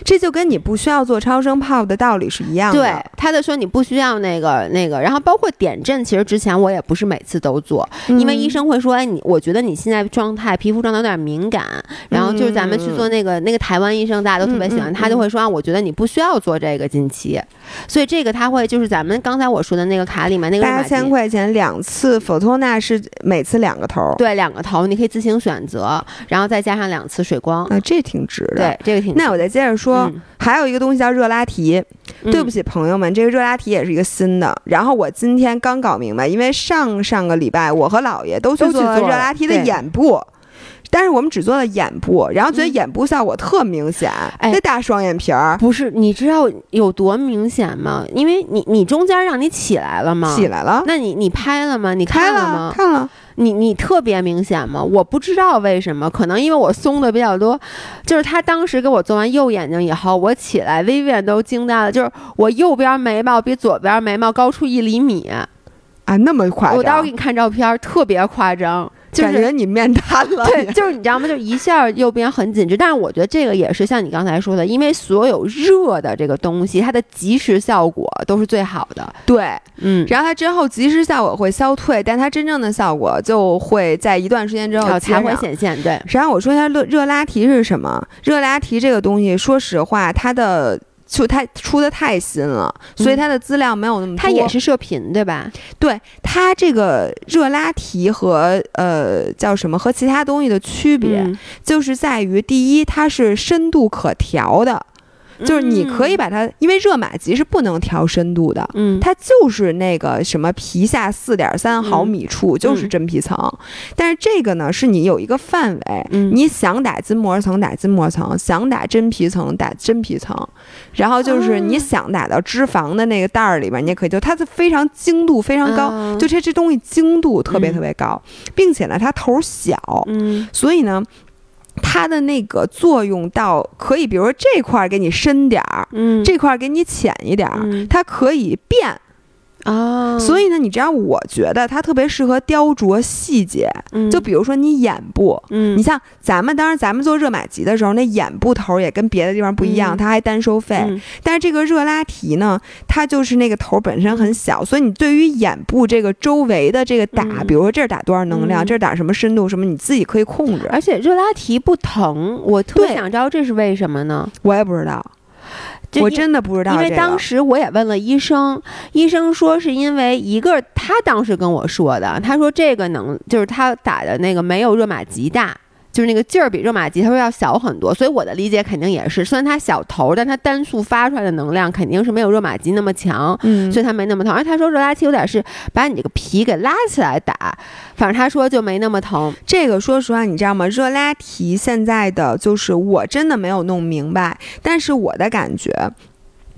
这就跟你不需要做超声炮的道理是一样的。
对，他就说你不需要那个那个，然后包括点阵，其实之前我也不是每次都做，
嗯
因为医生会说，哎，你我觉得你现在状态皮肤状态有点敏感，然后就是咱们去做那个那个台湾医生，大家都特别喜欢，他就会说啊，我觉得你不需要做这个近期，所以这个他会就是咱们刚才我说的那个卡里面那个
八千。块钱两次，Photona 是每次两个头儿。
对，两个头你可以自行选择，然后再加上两次水光。
啊，这挺值的。
对，这个挺。
那我再接着说，
嗯
还有一个东西叫热拉提。对不
起，
朋友们，这个热拉提也是一个新的。然后我今天刚搞明白，因为上上个礼拜我和姥爷都去做了热拉提的眼部。但是我们只做了眼部，然后觉得
嗯
眼部效果特明显，
哎
那大双眼皮儿
不是，你知道有多明显吗？因为你你中间让你起来了吗？
起来了，
那你你拍了吗？你
开
看了吗？
看了，
你你特别明显吗？我不知道为什么，可能因为我松的比较多。就是他当时给我做完右眼睛以后，我起来，Vivian 都惊呆了，就是我右边眉毛比左边眉毛高出一厘米。
啊，那么夸张，
我待会儿给你看照片，特别夸张，就是
感觉你面瘫了。
对，就是你知道吗？就一下右边很紧致，但是我觉得这个也是像你刚才说的，因为所有热的这个东西，它的即时效果都是最好的。
对，
嗯，
然后它之后即时效果会消退，但它真正的效果就会在一段时间之后
才会显现。对，
实际上我说一下热热拉提是什么？热拉提这个东西，说实话，它的就它出的太新了，所以它的资料没有那么多。
它也是射频，对吧？
对它这个热拉提和呃叫什么和其他东西的区别，
嗯
就是在于第一，它是深度可调的，就是你可以把它，因为热玛吉是不能调深度的。
嗯，
它就是那个什么皮下四点三毫米处、就是真皮层，但是这个呢是你有一个范围，
嗯。
你想打筋膜层打筋膜层，想打真皮层打真皮层，然后就是你
哦
想打到脂肪的那个袋儿里边，你也可以就它的非常精度非常高，
嗯
就这这东西精度特别
嗯。
特别高，并且呢它头儿小，
嗯。
所以呢。它的那个作用到可以，比如说这块儿给你深点儿，
嗯
这块儿给你浅一点儿，
嗯
它可以变。
啊，
所以呢，你知道，我觉得它特别适合雕琢细节。
嗯
就比如说你眼部，
嗯
你像咱们当时咱们做热玛吉的时候，那眼部头儿也跟别的地方不一样，
嗯
它还单收费。
嗯
但是这个热拉提呢，它就是那个头儿本身很小，所以你对于眼部这个周围的这个打，
嗯
比如说这儿打多少能量，
嗯
这儿打什么深度什么，你自己可以控制。
而且热拉提不疼，我特别想知道这是为什么呢？
我也不知道，我真的不知道
因
这个。
为当时我也问了医生，医生说是因为一个，他当时跟我说的，他说这个能就是他打的那个没有热玛吉大。就是那个劲儿比热玛吉，他说要小很多，所以我的理解肯定也是，虽然它小头，但它单速发出来的能量肯定是没有热玛吉那么强，
嗯，
所以它没那么疼。而他说热拉提有点是把你这个皮给拉起来打，反正他说就没那么疼。
这个说实话，你知道吗？热拉提现在的就是我真的没有弄明白，但是我的感觉。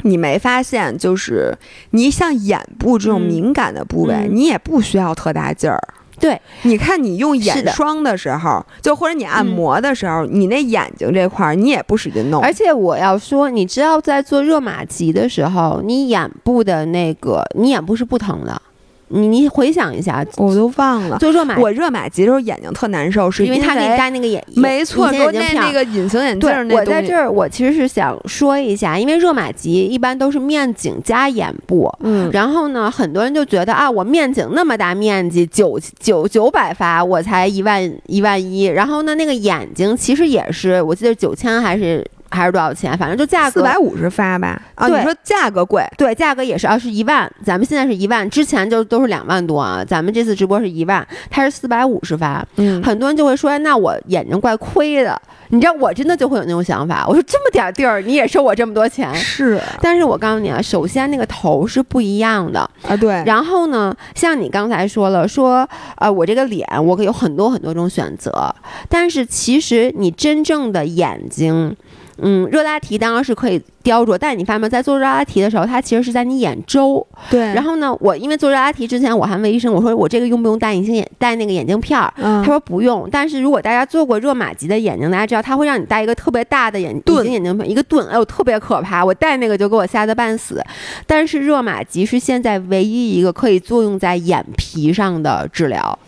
你没发现，就是你像眼部这种
嗯
敏感的部位，
嗯
你也不需要特大劲儿。
对，
你看你用眼霜的时候，就或者你按
嗯
摩的时候，你那眼睛这块儿你也不使劲弄，
而且我要说，你知道在做热玛吉的时候，你眼部的那个，你眼部是不疼的。你你回想一下，
我都忘了。
做热玛，
我热玛吉的时候眼睛特难受，是
因为他给你戴那个眼，
没错，
隐
给我那
形眼镜片儿
那个隐形眼镜
我在这，儿，我其实是想说一下，因为热玛吉一般都是面颈加眼部，
嗯，
然后呢，很多人就觉得啊，我面颈那么大面积，九九九百发，我才一万一万一。然后呢，那个眼睛其实也是，我记得九千还是还是多少钱，反正就价格
四百五十发吧。啊，你说价格贵，
对，价格也是啊，是一万。咱们现在是一万，之前就都是两万多啊。咱们这次直播是一万，它是四百五十发。
嗯
很多人就会说，那我眼睛怪亏的。你知道，我真的就会有那种想法。我说这么点儿地儿，你也收我这么多钱？
是
但是我告诉你啊，首先那个头是不一样的。
啊，对，
然后呢，像你刚才说了，说呃，我这个脸我可有很多很多种选择，但是其实你真正的眼睛。嗯，热拉提当然是可以雕琢，但你发现没，在做热拉提的时候，它其实是在你眼周。
对，
然后呢，我因为做热拉提之前，我还问医生，我说我这个用不用戴隐形眼戴那个眼镜片儿？
嗯
他说不用。但是如果大家做过热玛吉的眼睛，大家知道它会让你戴一个特别大的眼隐形眼镜片，一个盾，哎呦特别可怕，我戴那个就给我吓得半死。但是热玛吉是现在唯一一个可以作用在眼皮上的治疗。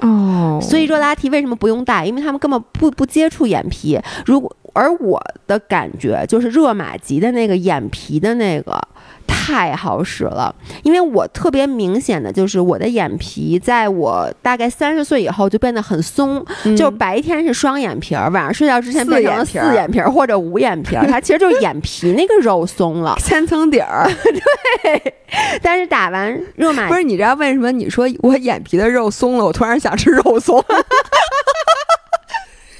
哦，
所以热拉提为什么不用戴？因为他们根本不不接触眼皮。如果而我的感觉就是热玛吉的那个眼皮的那个。太好使了，因为我特别明显的就是我的眼皮，在我大概三十岁以后就变得很松，就白天是双眼皮儿，晚上睡觉之前变成了四眼皮儿或者五眼皮儿，它 其实就是眼皮那个肉松了，
千层底儿。
对，但是打完热玛
不是你知道为什么你说我眼皮的肉松了，我突然想吃肉松。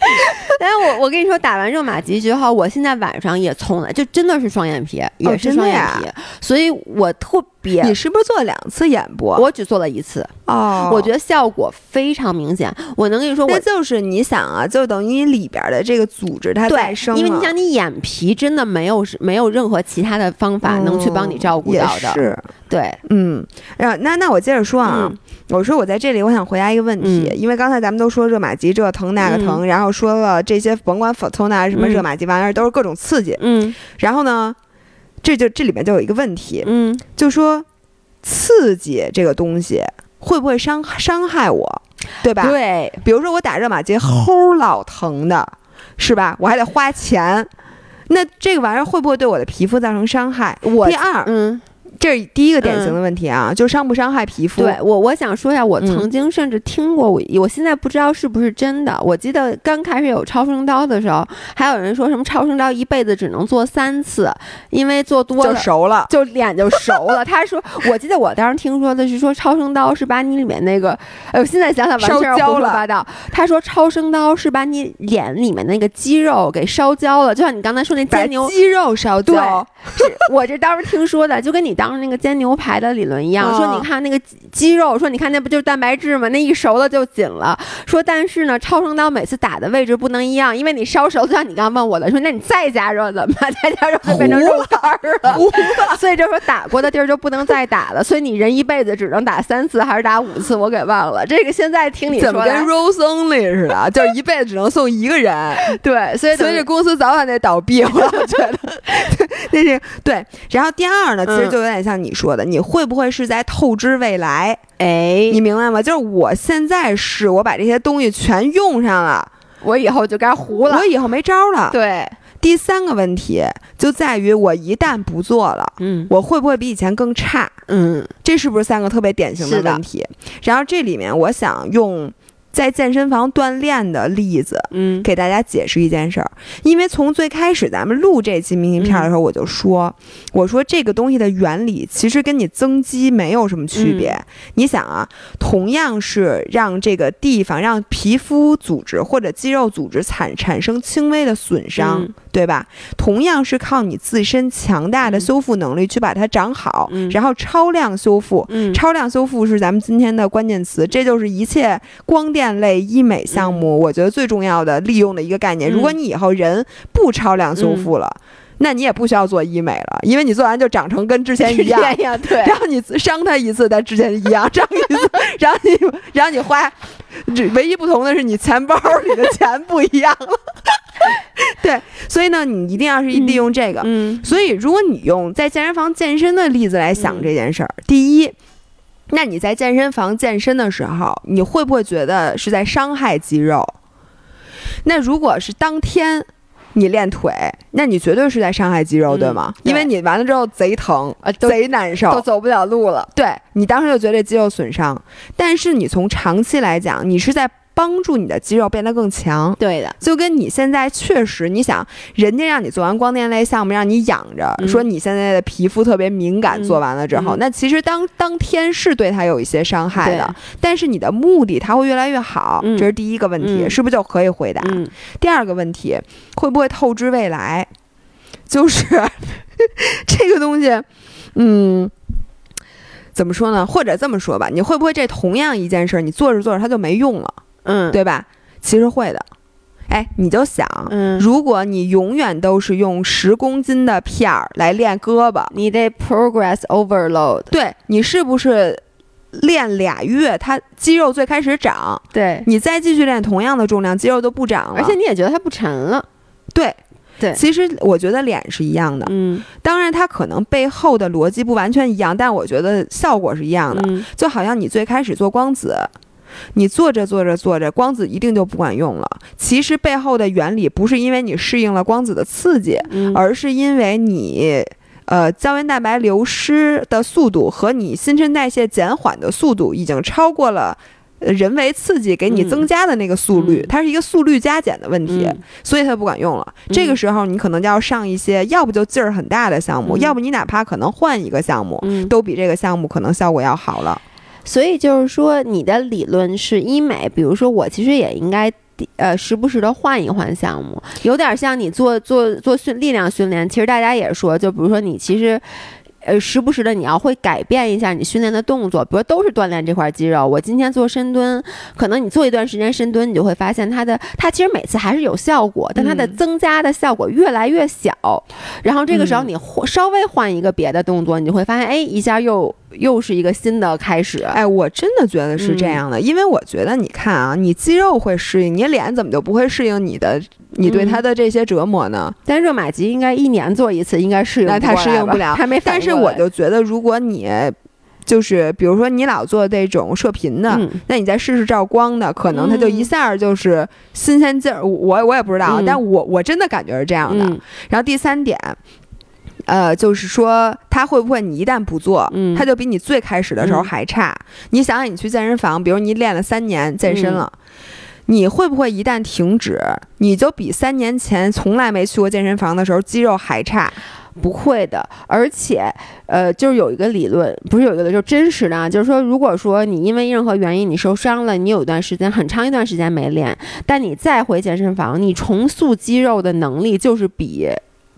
但是我我跟你说，打完热玛吉之后，我现在晚上也从来就真的是双眼皮，也是双眼皮，所以我特别。
你是不是做了两次眼部？
我只做了一次
哦，
我觉得效果非常明显。我能跟你说，
那就是你想啊，就等于里边的这个组织它再生，
因为你想，你眼皮真的没有没有任何其他的方法能去帮你照顾到的，
是，
对，
嗯，那那那我接着说啊。我说我在这里，我想回答一个问题，因为刚才咱们都说热玛吉这疼那个疼，然后说了这些甭管 Fortuna 什么热玛吉玩意儿都是各种刺激，
嗯，
然后呢，这就这里面就有一个问题，
嗯，
就说刺激这个东西会不会伤伤害我，对吧？
对，
比如说我打热玛吉齁老疼的，是吧？我还得花钱，那这个玩意儿会不会对我的皮肤造成伤害？
我
第二，
嗯。
这是第一个典型的问题啊，就伤不伤害皮肤？
对我，我想说一下，我曾经甚至听过，我我现在不知道是不是真的。我记得刚开始有超声刀的时候，还有人说什么超声刀一辈子只能做三次，因为做多
了就熟了，
就脸就熟了。他说，我记得我当时听说的是说超声刀是把你里面那个，哎，我现在想想完全是胡说八道。他说超声刀是把你脸里面那个肌肉给烧焦了，就像你刚才说那煎牛
肌肉烧焦。
对，我这当时听说的，就跟你当时那个煎牛排的理论一样，说你看那个肌肉，说你看那不就是蛋白质吗？那一熟了就紧了。说但是呢，超声刀每次打的位置不能一样，因为你烧熟，就像你刚刚问我的，说那你再加热怎么办？再加热就变成肉干了。所以就说打过的地儿就不能再打了。所以你人一辈子只能打三次还是打五次？我给忘了。这个现在听你说，
怎么跟 Rose Only 似的？就是一辈子只能送一个人。
对，所以
所以这公司早晚得倒闭。我觉得，那是对。然后第二呢，其实就有点像你说的，你会不会是在透支未来？
哎，
你明白吗？就是我现在是我把这些东西全用上了，
我以后就该糊了，
我以后没招了。
对。
第三个问题就在于，我一旦不做了，
嗯，
我会不会比以前更差？
嗯，
这是不是三个特别典型的问题？然后这里面我想用。在健身房锻炼的例子，
嗯，
给大家解释一件事儿。因为从最开始咱们录这期明信片的时候，我就说，我说这个东西的原理其实跟你增肌没有什么区别。你想啊，同样是让这个地方让皮肤组织或者肌肉组织产产生轻微的损伤，对吧？同样是靠你自身强大的修复能力去把它长好，然后超量修复。超量修复是咱们今天的关键词，这就是一切光电。类医美项目，我觉得最重要的利用的一个概念。如果你以后人不超量修复了，那你也不需要做医美了，因为你做完就长成跟之前一样。
对，
然后你伤它一次，但之前一样伤一次。然后你，然后你花，唯一不同的是你钱包里的钱不一样了。对，所以呢，你一定要是利用这个。
嗯，
所以如果你用在健身房健身的例子来想这件事儿，第一。那你在健身房健身的时候，你会不会觉得是在伤害肌肉？那如果是当天你练腿，那你绝对是在伤害肌肉，对吗？因为你完了之后贼疼，贼难受，
都走不了路了。
对你当时就觉得肌肉损伤，但是你从长期来讲，你是在。帮助你的肌肉变得更强，
对的，
就跟你现在确实，你想人家让你做完光电类项目，让你养着，说你现在的皮肤特别敏感，做完了之后，那其实当当天是对它有一些伤害的，但是你的目的它会越来越好，这是第一个问题，是不是就可以回答？第二个问题会不会透支未来？就是 这个东西，嗯，怎么说呢？或者这么说吧，你会不会这同样一件事，你做着做着它就没用了？
嗯，
对吧？其实会的。哎，你就想，
嗯，
如果你永远都是用十公斤的片儿来练胳膊，
你得 progress overload。
对你是不是练俩月，它肌肉最开始长？
对，
你再继续练同样的重量，肌肉都不长了，
而且你也觉得它不沉了。
对，
对。
其实我觉得脸是一样的，
嗯，
当然它可能背后的逻辑不完全一样，但我觉得效果是一样的。就好像你最开始做光子。你做着做着做着，光子一定就不管用了。其实背后的原理不是因为你适应了光子的刺激，而是因为你，呃，胶原蛋白流失的速度和你新陈代谢减缓的速度已经超过了。人为刺激给你增加的那个速率，它是一个速率加减的问题，所以它不管用了。这个时候你可能就要上一些，要不就劲儿很大的项目，要不你哪怕可能换一个项目，都比这个项目可能效果要好了。
所以就是说，你的理论是医美，比如说我其实也应该呃时不时的换一换项目，有点像你做做做训力量训练。其实大家也说，就比如说你其实。呃，时不时的你要会改变一下你训练的动作，比如都是锻炼这块肌肉。我今天做深蹲，可能你做一段时间深蹲，你就会发现它的它其实每次还是有效果，但它的增加的效果越来越小。然后这个时候你稍微换一个别的动作，你就会发现，哎，一下又又是一个新的开始。
哎，我真的觉得是这样的，因为我觉得你看啊，你肌肉会适应，你脸怎么就不会适应你的？你对他的这些折磨呢？
但热玛吉应该一年做一次，应该适应。
那他适应不了，
还没。
但是我就觉得，如果你就是比如说你老做这种射频的，那你再试试照光的，可能它就一下就是新鲜劲儿。我我也不知道，但我我真的感觉是这样的。然后第三点，呃，就是说他会不会你一旦不做，他就比你最开始的时候还差？你想想，你去健身房，比如你练了三年健身了。你会不会一旦停止，你就比三年前从来没去过健身房的时候肌肉还差？
不会的，而且，呃，就是有一个理论，不是有一个，就是真实的啊，就是说，如果说你因为任何原因你受伤了，你有一段时间很长一段时间没练，但你再回健身房，你重塑肌肉的能力就是比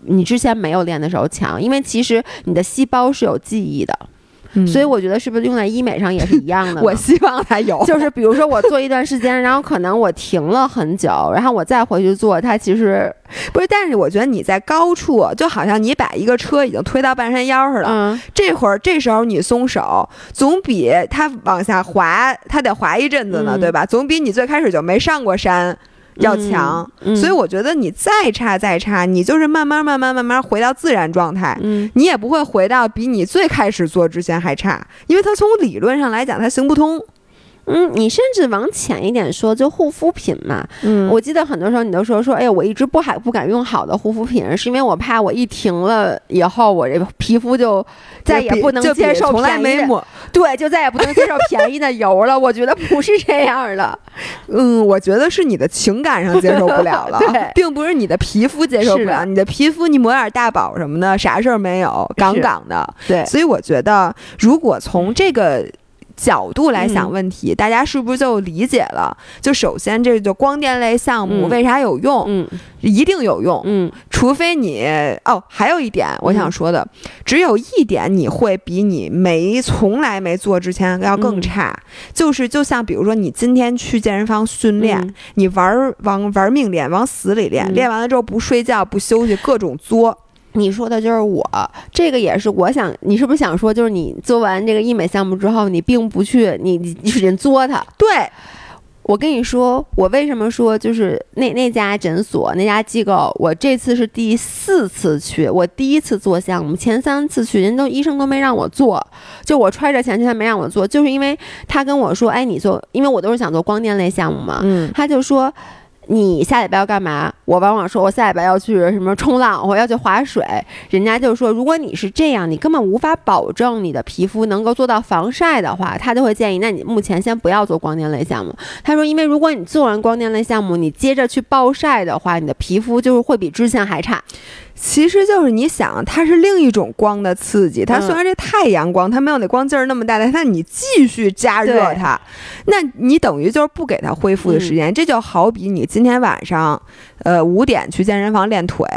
你之前没有练的时候强，因为其实你的细胞是有记忆的。所以我觉得是不是用在医美上也是一样的？
我希望它有，
就是比如说我做一段时间，然后可能我停了很久，然后我再回去做，它其实
不是。但是我觉得你在高处，就好像你把一个车已经推到半山腰似的，嗯，这会儿这时候你松手，总比它往下滑，它得滑一阵子呢，对吧？总比你最开始就没上过山。要强，所以我觉得你再差再差，你就是慢慢慢慢慢慢回到自然状态，你也不会回到比你最开始做之前还差，因为它从理论上来讲它行不通。
嗯，你甚至往浅一点说，就护肤品嘛。嗯，我记得很多时候你都说说，哎呀，我一直不还不敢用好的护肤品，是因为我怕我一停了以后，我这皮肤就再也不能接受便宜的，对，就再也不能接受便宜的油了。我觉得不是这样的。
嗯，我觉得是你的情感上接受不了了，并不是你的皮肤接受不了。你的皮肤你抹点大宝什么的，啥事儿没有，杠杠的。
对，
所以我觉得，如果从这个。角度来想问题，大家是不是就理解了？就首先，这就光电类项目为啥有用？嗯，一定有用。嗯，除非你哦，还有一点我想说的，只有一点你会比你没从来没做之前要更差，就是就像比如说你今天去健身房训练，你玩往玩命练，往死里练，练完了之后不睡觉不休息，各种作。
你说的就是我，这个也是我想，你是不是想说，就是你做完这个医美项目之后，你并不去，你你使劲作它？
对，
我跟你说，我为什么说就是那那家诊所那家机构，我这次是第四次去，我第一次做项目，前三次去人都医生都没让我做，就我揣着钱去，他没让我做，就是因为他跟我说，哎，你做，因为我都是想做光电类项目嘛，嗯，他就说。你下礼拜要干嘛？我往往说，我下礼拜要去什么冲浪，我要去划水。人家就说，如果你是这样，你根本无法保证你的皮肤能够做到防晒的话，他就会建议，那你目前先不要做光电类项目。他说，因为如果你做完光电类项目，你接着去暴晒的话，你的皮肤就是会比之前还差。
其实就是你想，它是另一种光的刺激。它虽然这太阳光，它没有那光劲儿那么大，但它你继续加热它，那你等于就是不给它恢复的时间。这就好比你今天晚上，呃，五点去健身房练腿，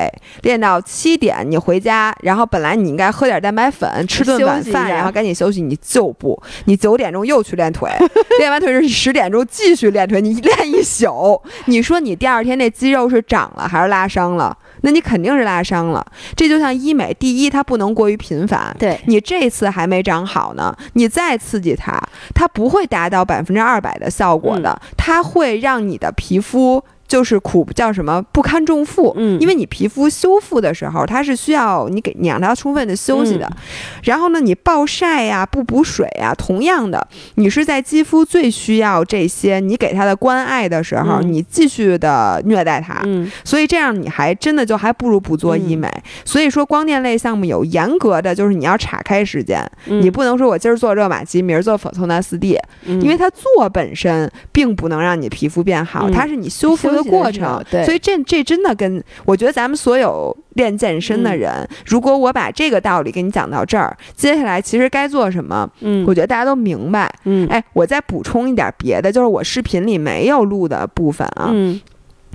练到七点你回家，然后本来你应该喝点蛋白粉，吃顿晚饭，然后赶紧休息，你就不，你九点钟又去练腿，练完腿是十点钟继续练腿，你练一宿，你说你第二天那肌肉是长了还是拉伤了？那你肯定是拉伤了，这就像医美，第一它不能过于频繁，
对
你这次还没长好呢，你再刺激它，它不会达到百分之二百的效果的，它会让你的皮肤。就是苦叫什么不堪重负，
嗯
因为你皮肤修复的时候，它是需要你给你让它充分的休息的。
嗯
然后呢，你暴晒呀、不补水呀，同样的，你是在肌肤最需要这些你给它的关爱的时候，
嗯
你继续的虐待它，
嗯
所以这样你还真的就还不如不做医美。所以说，光电类项目有严格的，就是你要岔开时间，
嗯
你不能说我今儿做热玛吉，明儿做粉透纳四 D，、
嗯
因为它做本身并不能让你皮肤变好，
嗯
它是你修复的过程。
对，
所以这这真的跟我觉得咱们所有练健身的人，如果我把这个道理给你讲到这儿，接下来其实该做什么，
嗯
我觉得大家都明白。
嗯
哎，我再补充一点别的，就是我视频里没有录的部分啊，
嗯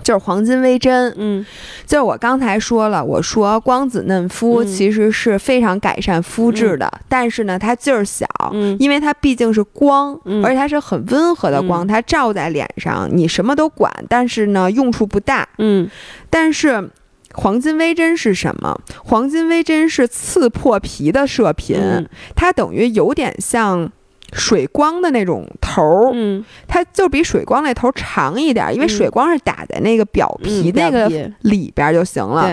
就是黄金微针。
嗯
就是我刚才说了，我说光子嫩肤
嗯
其实是非常改善肤质的，但是呢，它劲儿小，
嗯
因为它毕竟是光，
嗯
而且它是很温和的光，
嗯
它照在脸上，你什么都管，但是呢，用处不大。
嗯
但是黄金微针是什么？黄金微针是刺破皮的射频，
嗯
它等于有点像。水光的那种头儿，
嗯，
它就比水光那头儿长一点儿，因为
嗯
水光是打在那个表皮
嗯
那个里边儿就行了。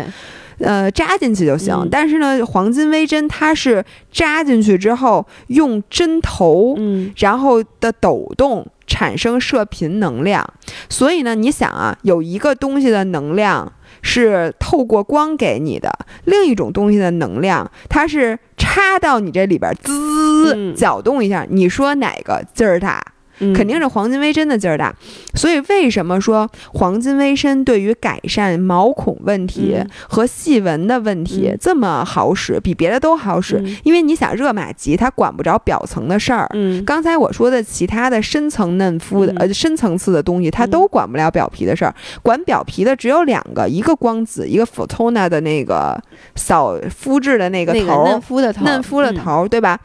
对，
呃，扎进去就行。
嗯
但是呢，黄金微针它是扎进去之后，用针头，
嗯
然后的抖动产生射频能量。所以呢，你想啊，有一个东西的能量是透过光给你的，另一种东西的能量它是插到你这里边滋
嗯
搅动一下。你说哪个劲儿大？
嗯
肯定是黄金微针的劲儿大。所以为什么说黄金微针对于改善毛孔问题
嗯
和细纹的问题
嗯
这么好使，比别的都好使？
嗯
因为你想，热玛吉它管不着表层的事儿。
嗯
刚才我说的其他的深层嫩肤的、
嗯
呃深层次的东西，它都管不了表皮的事儿。管表皮的只有两个，一个光子，一个 Photona 的那个扫肤质的那个
那
头儿，
嫩肤的头，
嫩肤的
嗯
头儿，对吧？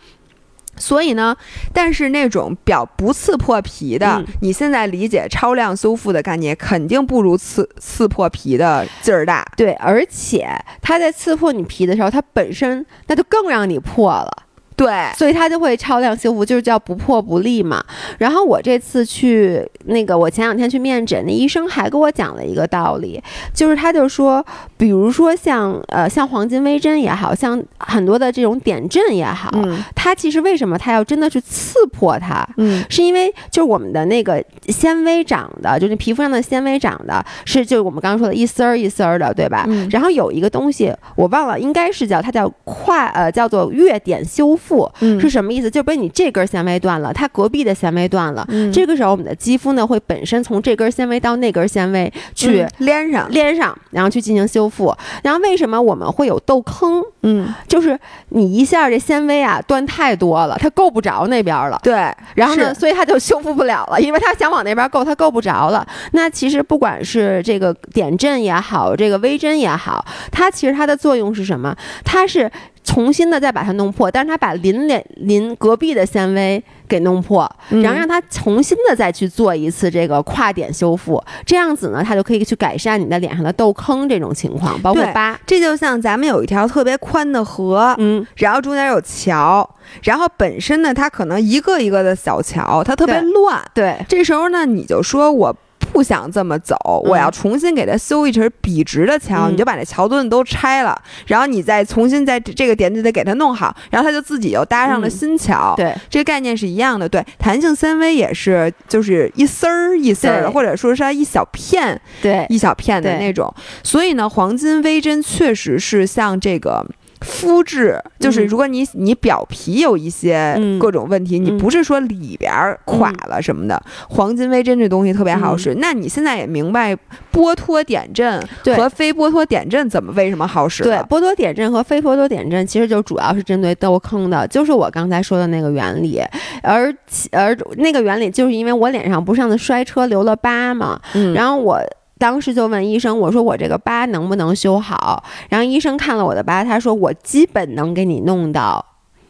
所以呢，但是那种表不刺破皮的，
嗯
你现在理解超量修复的概念，肯定不如刺刺破皮的劲儿大。
对，而且它在刺破你皮的时候，它本身那就更让你破了。
对，
所以它就会超量修复，就是叫不破不立嘛。然后我这次去那个，我前两天去面诊，那医生还给我讲了一个道理，就是他就说，比如说像呃像黄金微针也好像很多的这种点阵也好，
嗯
它其实为什么它要真的去刺破它？
嗯
是因为就是我们的那个纤维长的，就是皮肤上的纤维长的，是就是我们刚刚说的一丝儿一丝儿的，对吧？
嗯
然后有一个东西我忘了，应该是叫它叫跨呃叫做月点修复，
嗯
是什么意思？就比如你这根纤维断了，它隔壁的纤维断了，
嗯
这个时候我们的肌肤呢会本身从这根纤维到那根纤维去
嗯连上，
连上，然后去进行修复。然后为什么我们会有痘坑？
嗯，
就是你一下这纤维啊断太多了，它够不着那边了。
对，
然后呢，所以它就修复不了了，因为它想往那边够，它够不着了。那其实不管是这个点阵也好，这个微针也好，它其实它的作用是什么？它是重新的再把它弄破，但是它把邻脸邻隔壁的纤维给弄破，
嗯
然后让它重新的再去做一次这个跨点修复，这样子呢，它就可以去改善你的脸上的痘坑这种情况，包括疤。
这就像咱们有一条特别宽的河，
嗯，
然后中间有桥，然后本身呢，它可能一个一个的小桥，它特别
对
乱。
对，
这时候呢，你就说我不想这么走，我要重新给它修一层笔直的桥，
嗯。
你就把那桥墩都拆了，然后你再重新在这这个点就得给它弄好，然后它就自己又搭上了
嗯。
新桥。
对，
这个概念是一样的，对，弹性纤维也是，就是一丝儿一丝儿的，或者说是它一小片
对，
一小片的那种。所以呢，黄金微针确实是像这个。肤质就是，
嗯
如果你你表皮有一些
嗯
各种问题，你
嗯
不是说里边儿垮了什么的，黄金微针这东西特别好使。那你现在也明白剥脱点阵和非剥脱点阵怎么为什么好使
对
了，
剥脱点阵和非剥脱点阵其实就主要是针对痘坑的，就是我刚才说的那个原理。而其而那个原理就是因为我脸上不是上次摔车留了疤嘛，
嗯
然后我。当时就问医生，我说我这个疤能不能修好？然后医生看了我的疤，他说我基本能给你弄到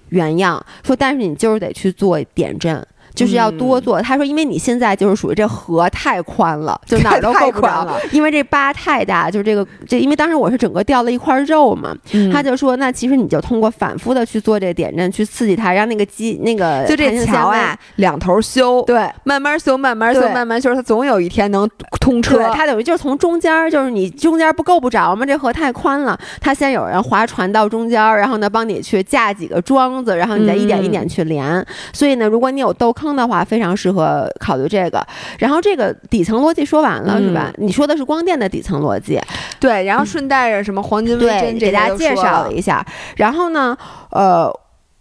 原样，说但是你就是得去做点阵，就是要多做。他说，因为你现在就是属于这河太宽了，就哪儿都够不着
了，
因为这疤太大，就是这个这，因为当时我是整个掉了一块肉嘛。他就说，那其实你就通过反复的去做这个点阵，去刺激它，让那个肌那个
就这桥啊两头修，
对，
慢慢修，慢慢修，慢慢修，它总有一天能通车。
它等于就是从中间，就是你中间不够不着嘛？这河太宽了，它先有人划船到中间，然后呢帮你去架几个桩子，然后你再一点一点去连。所以呢，如果你有痘坑的话，非常适合考虑这个。然后这个底层逻辑说完了是吧？你说的是光电的底层逻辑，
对。然后顺带着什么黄金微针，
给大家介绍
了
一下。然后呢，呃。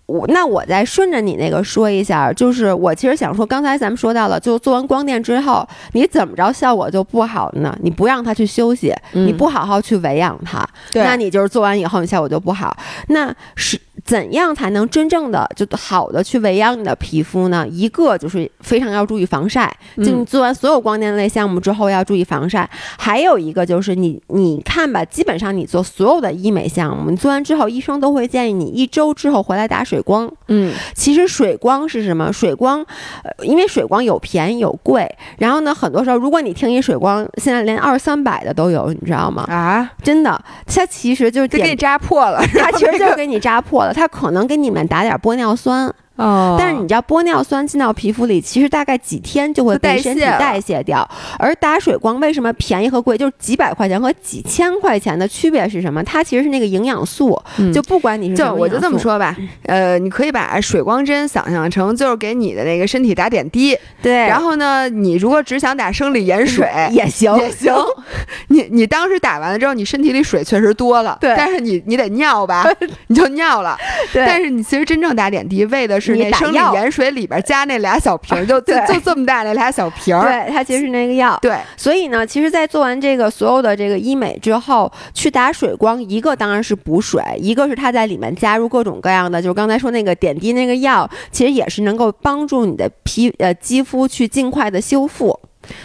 我那我再顺着你那个说一下，就是我其实想说，刚才咱们说到了，就做完光电之后，你怎么着效果就不好呢？你不让它去休息，你不好好去维养它，那你就是做完以后你效果就不好。那是。怎样才能真正的就好的去维养你的皮肤呢？一个就是非常要注意防晒，就你做完所有光电类项目之后要注意防晒。还有一个就是你你看吧，基本上你做所有的医美项目，你做完之后医生都会建议你一周之后回来打水光。
嗯，
其实水光是什么？水光，呃，因为水光有便宜有贵，然后呢，很多时候如果你听一水光，现在连二三百的都有，你知道吗？
啊，
真的，它其实就是
给你扎破了，
它其实就是给你扎破了。它可能给你们打点玻尿酸。
哦，
但是你知道玻尿酸进到皮肤里，其实大概几天就会被身体代谢掉。而打水光为什么便宜和贵，就是几百块钱和几千块钱的区别是什么？它其实是那个营养素，就不管你是
就我就这么说吧，呃，你可以把水光针想象成就是给你的那个身体打点滴，
对。
然后呢，你如果只想打生理盐水
也行
也行。你你当时打完了之后，你身体里水确实多了，
对。
但是你你得尿吧，你就尿了，
对。
但是你其实真正打点滴为的是。是那生理盐水里边加那俩小瓶，就就就这么大那俩小瓶儿。
对，它其实是那个药。
对，
所以呢，其实，在做完这个所有的这个医美之后，去打水光，一个当然是补水，一个是它在里面加入各种各样的，就是刚才说那个点滴那个药，其实也是能够帮助你的皮呃肌肤去尽快的修复。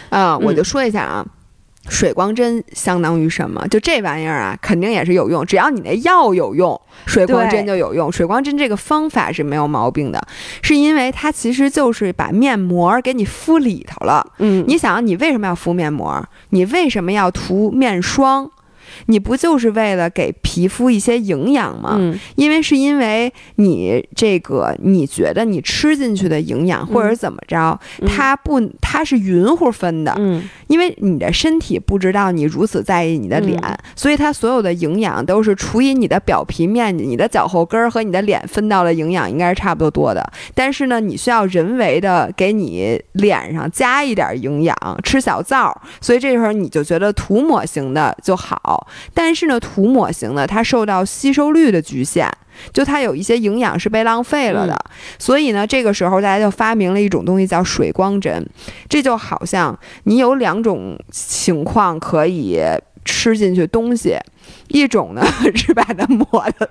啊，我就说一下啊。水光针相当于什么？就这玩意儿啊，肯定也是有用。只要你那药有用，水光针就有用。水光针这个方法是没有毛病的，是因为它其实就是把面膜给你敷里头了。
嗯，
你想，你为什么要敷面膜？你为什么要涂面霜？你不就是为了给皮肤一些营养吗？
嗯，
因为是因为你这个你觉得你吃进去的营养或者怎么着，它不它是匀乎分的。
嗯，
因为你的身体不知道你如此在意你的脸，所以它所有的营养都是除以你的表皮面积，你的脚后跟儿和你的脸分到的营养应该是差不多多的。但是呢，你需要人为的给你脸上加一点营养，吃小灶，所以这时候你就觉得涂抹型的就好。但是呢，涂抹型的它受到吸收率的局限，就它有一些营养是被浪费了的。所以呢，这个时候大家就发明了一种东西叫水光针，这就好像你有两种情况可以吃进去东西。一种呢是把它抹的，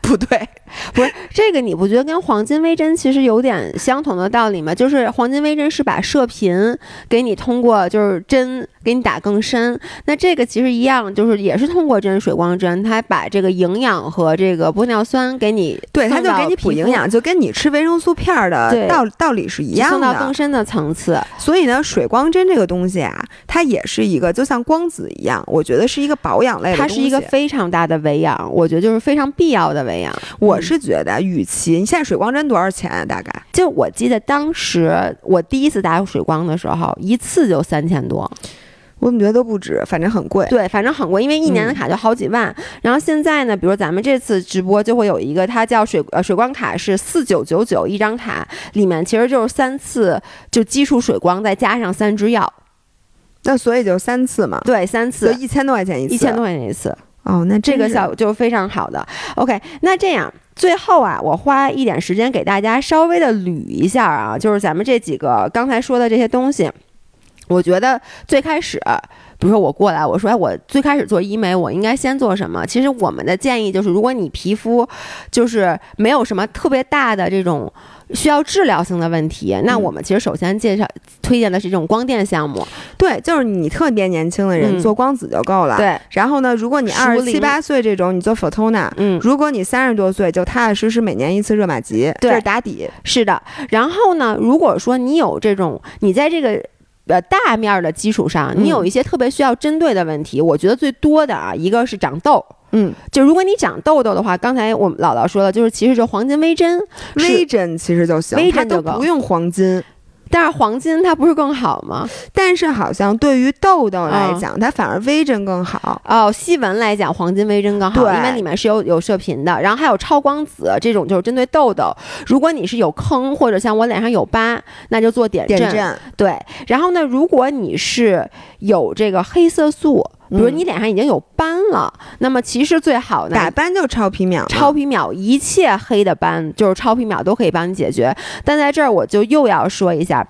不对，
不是这个，你不觉得跟黄金微针其实有点相同的道理吗？就是黄金微针是把射频给你通过就是针给你打更深，那这个其实一样，就是也是通过针水光针，它把这个营养和这个玻尿酸给你，
对，它就给你补营养，就跟你吃维生素片的道道理是一样的，
送到更深的层次。
所以呢，水光针这个东西啊，它也是一个就像光子一样，我觉得是一个保养类的
东西。一个非常大的维养，我觉得就是非常必要的维养。
我是觉得，与其你现在水光针多少钱啊？大概
就我记得当时我第一次打水光的时候，一次就三千多。
我怎么觉得都不止？反正很贵。
对，反正很贵，因为一年的卡就好几万。然后现在呢，比如咱们这次直播就会有一个，它叫水呃水光卡，是四九九九一张卡，里面其实就是三次就基础水光，再加上三支药。
那所以就三次嘛，
对，三次，
一千多块钱一次，
一千多块钱一次。
哦，那
这个效果就是非常好的。OK，那这样最后啊，我花一点时间给大家稍微的捋一下啊，就是咱们这几个刚才说的这些东西，我觉得最开始。比如说我过来，我说哎，我最开始做医美，我应该先做什么？其实我们的建议就是，如果你皮肤就是没有什么特别大的这种。需要治疗性的问题，那我们其实首先介绍推荐的是这种光电项目。
对，就是你特别年轻的人做光子就够了。
对。
然后呢，如果你二十七八岁这种，你做 Photona。嗯。如果你三十多岁，就踏踏实实每年一次热玛吉，
这
是打底。
是的。然后呢，如果说你有这种，你在这个呃大面的基础上，你有一些特别需要针对的问题，我觉得最多的啊，一个是长痘。
嗯，
就如果你长痘痘的话，刚才我们姥姥说了，就是其实就黄金微针，
微针其实就行，
微针
就不用黄金。
但是黄金它不是更好吗？
但是好像对于痘痘来讲，它反而微针更好。
哦，细纹来讲，黄金微针更好，因为里面是有有射频的。然后还有超光子这种，就是针对痘痘。如果你是有坑或者像我脸上有疤，那就做点
阵。
对。然后呢，如果你是有这个黑色素。比如你脸上已经有斑了，那么其实最好的
打斑就超皮秒，
超皮秒一切黑的斑就是超皮秒都可以帮你解决。但在这儿我就又要说一下，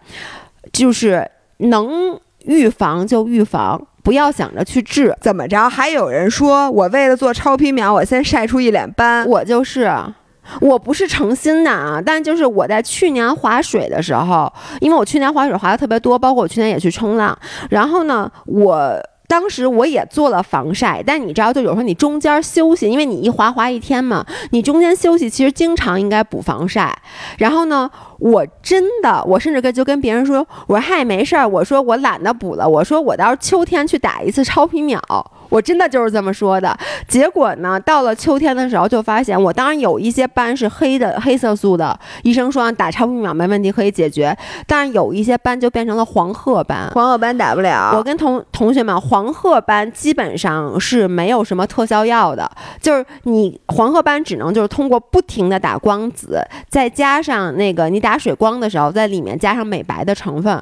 就是能预防就预防，不要想着去治。
怎么着？还有人说我为了做超皮秒，我先晒出一脸斑。
我就是，我不是诚心的啊。但就是我在去年划水的时候，因为我去年划水划的特别多，包括我去年也去冲浪，然后呢，我。当时我也做了防晒，但你知道，就有时候你中间休息，因为你一滑滑一天嘛，你中间休息其实经常应该补防晒。然后呢，我真的，我甚至跟就跟别人说，我说嗨，没事儿，我说我懒得补了，我说我到秋天去打一次超皮秒。我真的就是这么说的，结果呢，到了秋天的时候就发现，我当然有一些斑是黑的，黑色素的，医生说打超皮秒没问题，可以解决。但是有一些斑就变成了黄褐斑，
黄褐斑打不了。
我跟同同学们，黄褐斑基本上是没有什么特效药的，就是你黄褐斑只能就是通过不停的打光子，再加上那个你打水光的时候，在里面加上美白的成分。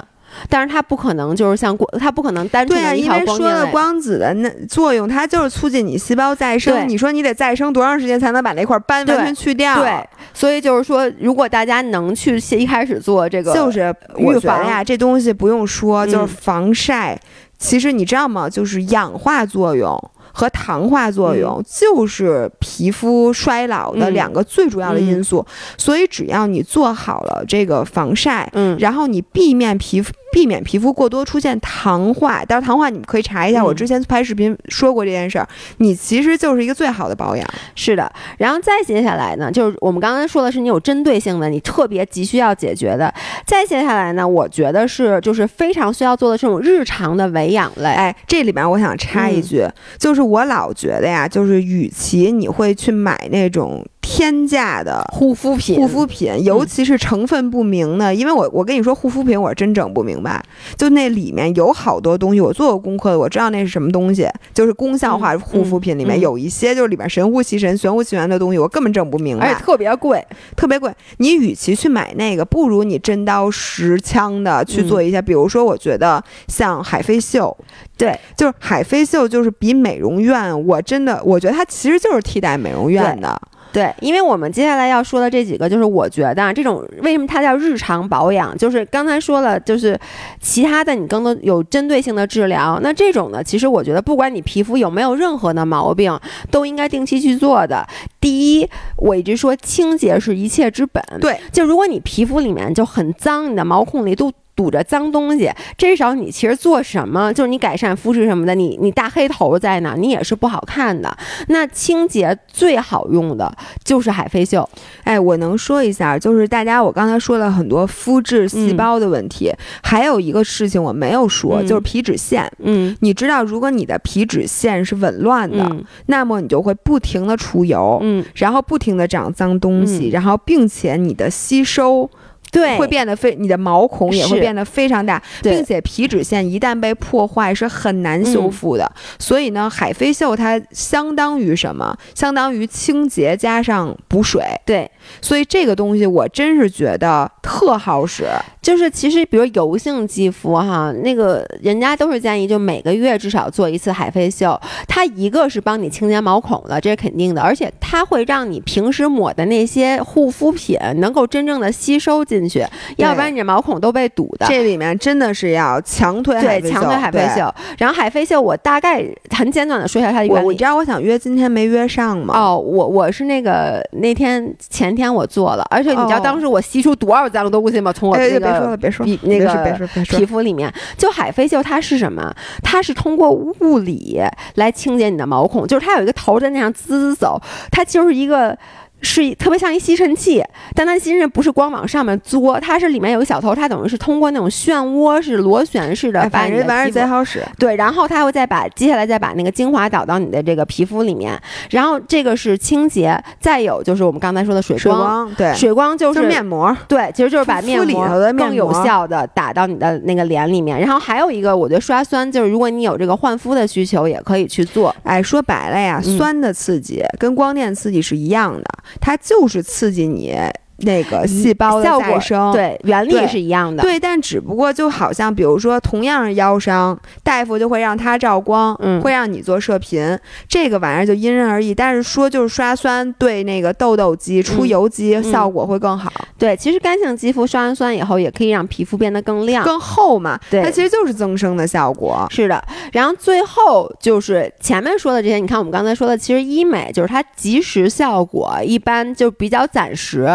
但是它不可能就是像光，它不可能单纯
因为说了光子的那作用，它就是促进你细胞再生。你说你得再生多长时间才能把那块斑完全去掉？
对，所以就是说，如果大家能去一开始做这个，
就是预防呀，这东西不用说，就是防晒。其实你知道吗？就是氧化作用。和糖化作用就是皮肤衰老的两个最主要的因素，所以只要你做好了这个防晒，嗯，然后你避免皮肤避免皮肤过多出现糖化，但是糖化你们可以查一下，我之前拍视频说过这件事儿，你其实就是一个最好的保养。
是的，然后再接下来呢，就是我们刚才说的是你有针对性的，你特别急需要解决的。再接下来呢，我觉得是就是非常需要做的这种日常的维养类。
哎，这里边我想插一句，就是。我老觉得呀，就是与其你会去买那种。天价的
护肤品，
护肤品，尤其是成分不明的，因为我我跟你说，护肤品我真整不明白，就那里面有好多东西，我做过功课的，我知道那是什么东西，就是功效化护肤品里面有一些就是里面神乎其神、玄乎其玄的东西，我根本整不明白，
而且特别贵，
特别贵。你与其去买那个，不如你真刀实枪的去做一下。比如说，我觉得像海飞秀，
对，
就是海飞秀，就是比美容院，我真的我觉得它其实就是替代美容院的。
对，因为我们接下来要说的这几个，就是我觉得这种为什么它叫日常保养，就是刚才说了，就是其他的你更多有针对性的治疗。那这种呢，其实我觉得不管你皮肤有没有任何的毛病，都应该定期去做的。第一，我一直说清洁是一切之本。
对，
就如果你皮肤里面就很脏，你的毛孔里都。堵着脏东西，这时候你其实做什么，就是你改善肤质什么的，你你大黑头在哪，你也是不好看的。那清洁最好用的就是海飞秀。
哎，我能说一下，就是大家我刚才说了很多肤质细胞的问题，还有一个事情我没有说，就是皮脂腺。
嗯，
你知道，如果你的皮脂腺是紊乱的，那么你就会不停的出油，
嗯，
然后不停的长脏东西，然后并且你的吸收。
对，
会变得非你的毛孔也会变得非常大，并且皮脂腺一旦被破坏是很难修复的。所以呢，海飞秀它相当于什么？相当于清洁加上补水。
对，
所以这个东西我真是觉得特好使。
就是其实比如油性肌肤哈，那个人家都是建议就每个月至少做一次海飞秀。它一个是帮你清洁毛孔的，这是肯定的，而且它会让你平时抹的那些护肤品能够真正的吸收进去，要不然你这毛孔都被堵的。
这里面真的是要强推
对强推海飞秀。然后海飞秀我大概很简短的说一下它的原理。
你知道我想约今天没约上吗？
哦，我我是那个那天前天我做了，而且你知道当时我吸出多少脏东西吗？从我那个
别说了别说
那
个
皮肤里面，就海飞秀它是什么？它是通过物理来清洁你的毛孔，就是它有一个头在那样滋滋走，它就是一个。是特别像一吸尘器，但它吸尘器不是光往上面嘬，它是里面有个小头，它等于是通过那种漩涡式螺旋式的把你的
皮肤贼好使。
对，然后它会再把接下来再把那个精华导到你的这个皮肤里面，然后这个是清洁，再有就是我们刚才说的水
光，对，
水光就是
面膜，
对，其实就是把面膜更有效的打到你的那个脸里面。然后还有一个，我觉得刷酸，就是如果你有这个焕肤的需求，也可以去做。
哎，说白了呀，酸的刺激跟光电刺激是一样的。它就是刺激你。那个细胞的再生，
对原理是一样的，
对，但只不过就好像，比如说，同样是腰伤，大夫就会让他照光，嗯，会让你做射频，这个玩意儿就因人而异。但是说就是刷酸对那个痘痘肌、出油肌效果会更好。
对，其实干性肌肤刷完酸以后，也可以让皮肤变得更亮、
更厚嘛。
对，
它其实就是增生的效果。
是的，然后最后就是前面说的这些，你看我们刚才说的，其实医美就是它及时效果一般就比较暂时。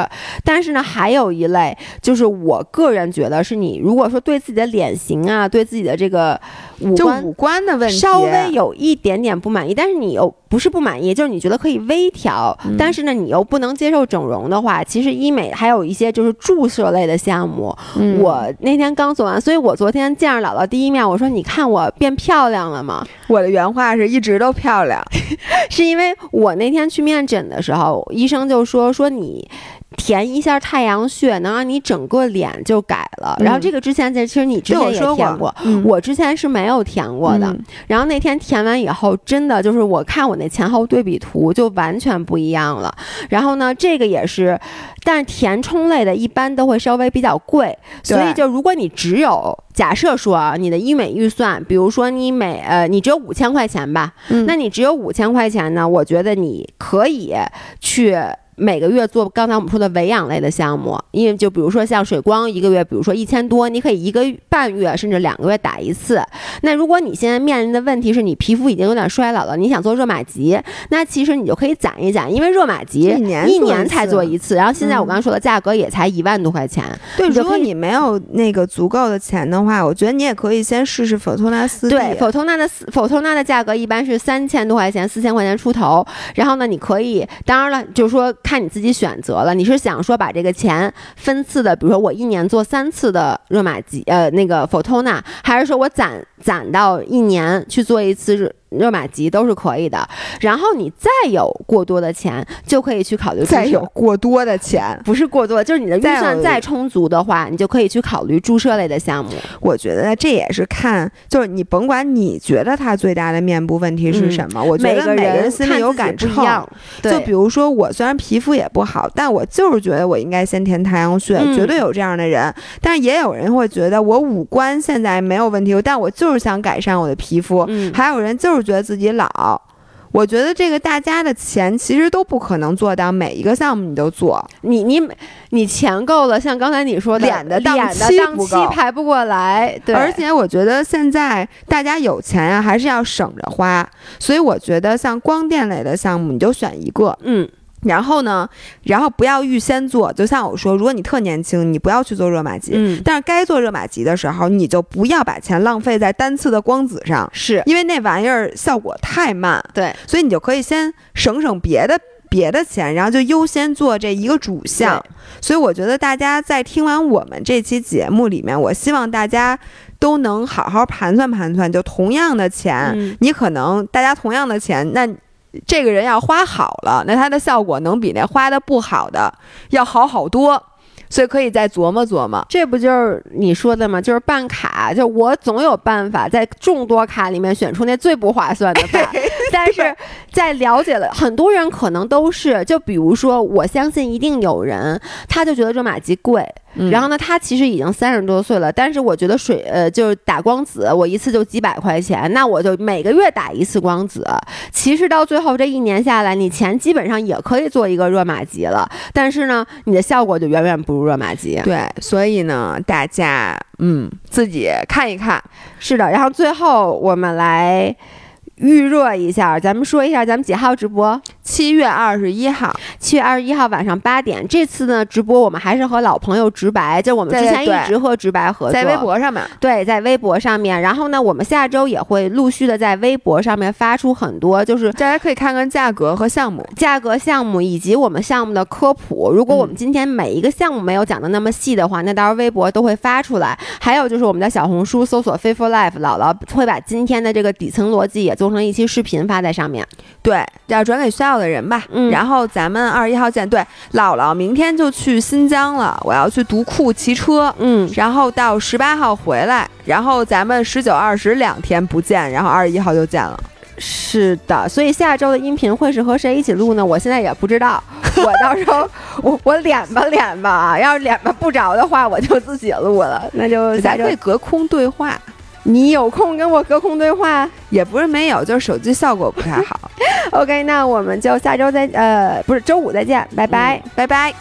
但是呢，还有一类，就是我个人觉得是你如果说对自己的脸型啊，对自己的这个五官
五官的问题
稍微有一点点不满意，但是你又不是不满意，就是你觉得可以微调，但是呢，你又不能接受整容的话，其实医美还有一些就是注射类的项目。我那天刚做完，所以我昨天见着姥姥第一面，我说你看我变漂亮了吗？
我的原话是一直都漂亮，
是因为我那天去面诊的时候，医生就说说你。填一下太阳穴，能让你整个脸就改了。然后这个之前其实你之前也填过，我之前是没有填过的。然后那天填完以后，真的就是我看我那前后对比图就完全不一样了。然后呢，这个也是，但是填充类的一般都会稍微比较贵，所以就如果你只有假设说啊，你的医美预算，比如说你每呃你只有五千块钱吧，那你只有五千块钱呢，我觉得你可以去。每个月做刚才我们说的维养类的项目，因为就比如说像水光，一个月比如说一千多，你可以一个半月甚至两个月打一次。那如果你现在面临的问题是你皮肤已经有点衰老了，你想做热玛吉，那其实你就可以攒一攒，因为热玛吉一
年
一年才做一次，然后现在我刚刚说的价格也才一万多块钱。
对，如果你没有那个足够的钱的话，我觉得你也可以先试试否托纳四。
对，否托纳的否托纳的价格一般是三千多块钱，四千块钱出头。然后呢，你可以，当然了，就是说。看你自己选择了，你是想说把这个钱分次的，比如说我一年做三次的热玛吉，呃，那个 Photona，还是说我攒攒到一年去做一次热？玛吉都是可以的，然后你再有过多的钱，就可以去考虑。
再有过多的钱，
不是过多，就是你的预算再充足的话，你就可以去考虑注射类的项目。
我觉得这也是看，就是你甭管你觉得他最大的面部问题是什么，我觉得每个人心里有杆秤。就比如说我虽然皮肤也不好，但我就是觉得我应该先填太阳穴，绝对有这样的人。但是也有人会觉得我五官现在没有问题，但我就是想改善我的皮肤。还有人就是。觉得自己老，我觉得这个大家的钱其实都不可能做到每一个项目你都做，
你你你钱够了，像刚才你说的
脸的档
期
不
够，排不过来。对，
而且我觉得现在大家有钱啊，还是要省着花，所以我觉得像光电类的项目，你就选一个，
嗯。
然后呢，然后不要预先做，就像我说，如果你特年轻，你不要去做热玛吉。嗯。但是该做热玛吉的时候，你就不要把钱浪费在单次的光子上，
是
因为那玩意儿效果太慢。
对。
所以你就可以先省省别的别的钱，然后就优先做这一个主项。所以我觉得大家在听完我们这期节目里面，我希望大家都能好好盘算盘算，就同样的钱，你可能大家同样的钱，那。这个人要花好了，那他的效果能比那花的不好的要好好多，所以可以再琢磨琢磨。
这不就是你说的吗？就是办卡，就我总有办法在众多卡里面选出那最不划算的 办。但是在了解了很多人可能都是，就比如说，我相信一定有人，他就觉得热玛吉贵。然后呢，他其实已经三十多岁了，但是我觉得水呃就是打光子，我一次就几百块钱，那我就每个月打一次光子。其实到最后这一年下来，你钱基本上也可以做一个热玛吉了，但是呢，你的效果就远远不如热玛吉。
对，所以呢，大家嗯自己看一看。
是的，然后最后我们来。预热一下，咱们说一下，咱们几号直播？
七月二十一号，
七月二十一号晚上八点。这次呢，直播我们还是和老朋友直白，就我们之前一直和直白合作，
在微博上面。
对，在微博上面。然后呢，我们下周也会陆续的在微博上面发出很多，就是
大家可以看看价格和项目、
价格、项目以及我们项目的科普。如果我们今天每一个项目没有讲的那么细的话，那到时候微博都会发出来。还有就是我们的小红书搜索 f a i t f u l Life”，姥姥会把今天的这个底层逻辑也做成一期视频发在上面。
对，要转给需要的人吧。嗯。然后咱们二十一号见。对，姥姥明天就去新疆了，我要去独库骑车。嗯，然后到十八号回来，然后咱们十九、二十两天不见，然后二十一号就见了。
是的，所以下周的音频会是和谁一起录呢？我现在也不知道，我到时候我我脸吧脸吧，要是脸吧不着的话，我就自己录了。那就下周
隔空对话。
你有空跟我隔空对话，
也不是没有，就是手机效果不太好。
OK，那我们就下周再呃，不是周五再见，拜拜，
拜拜。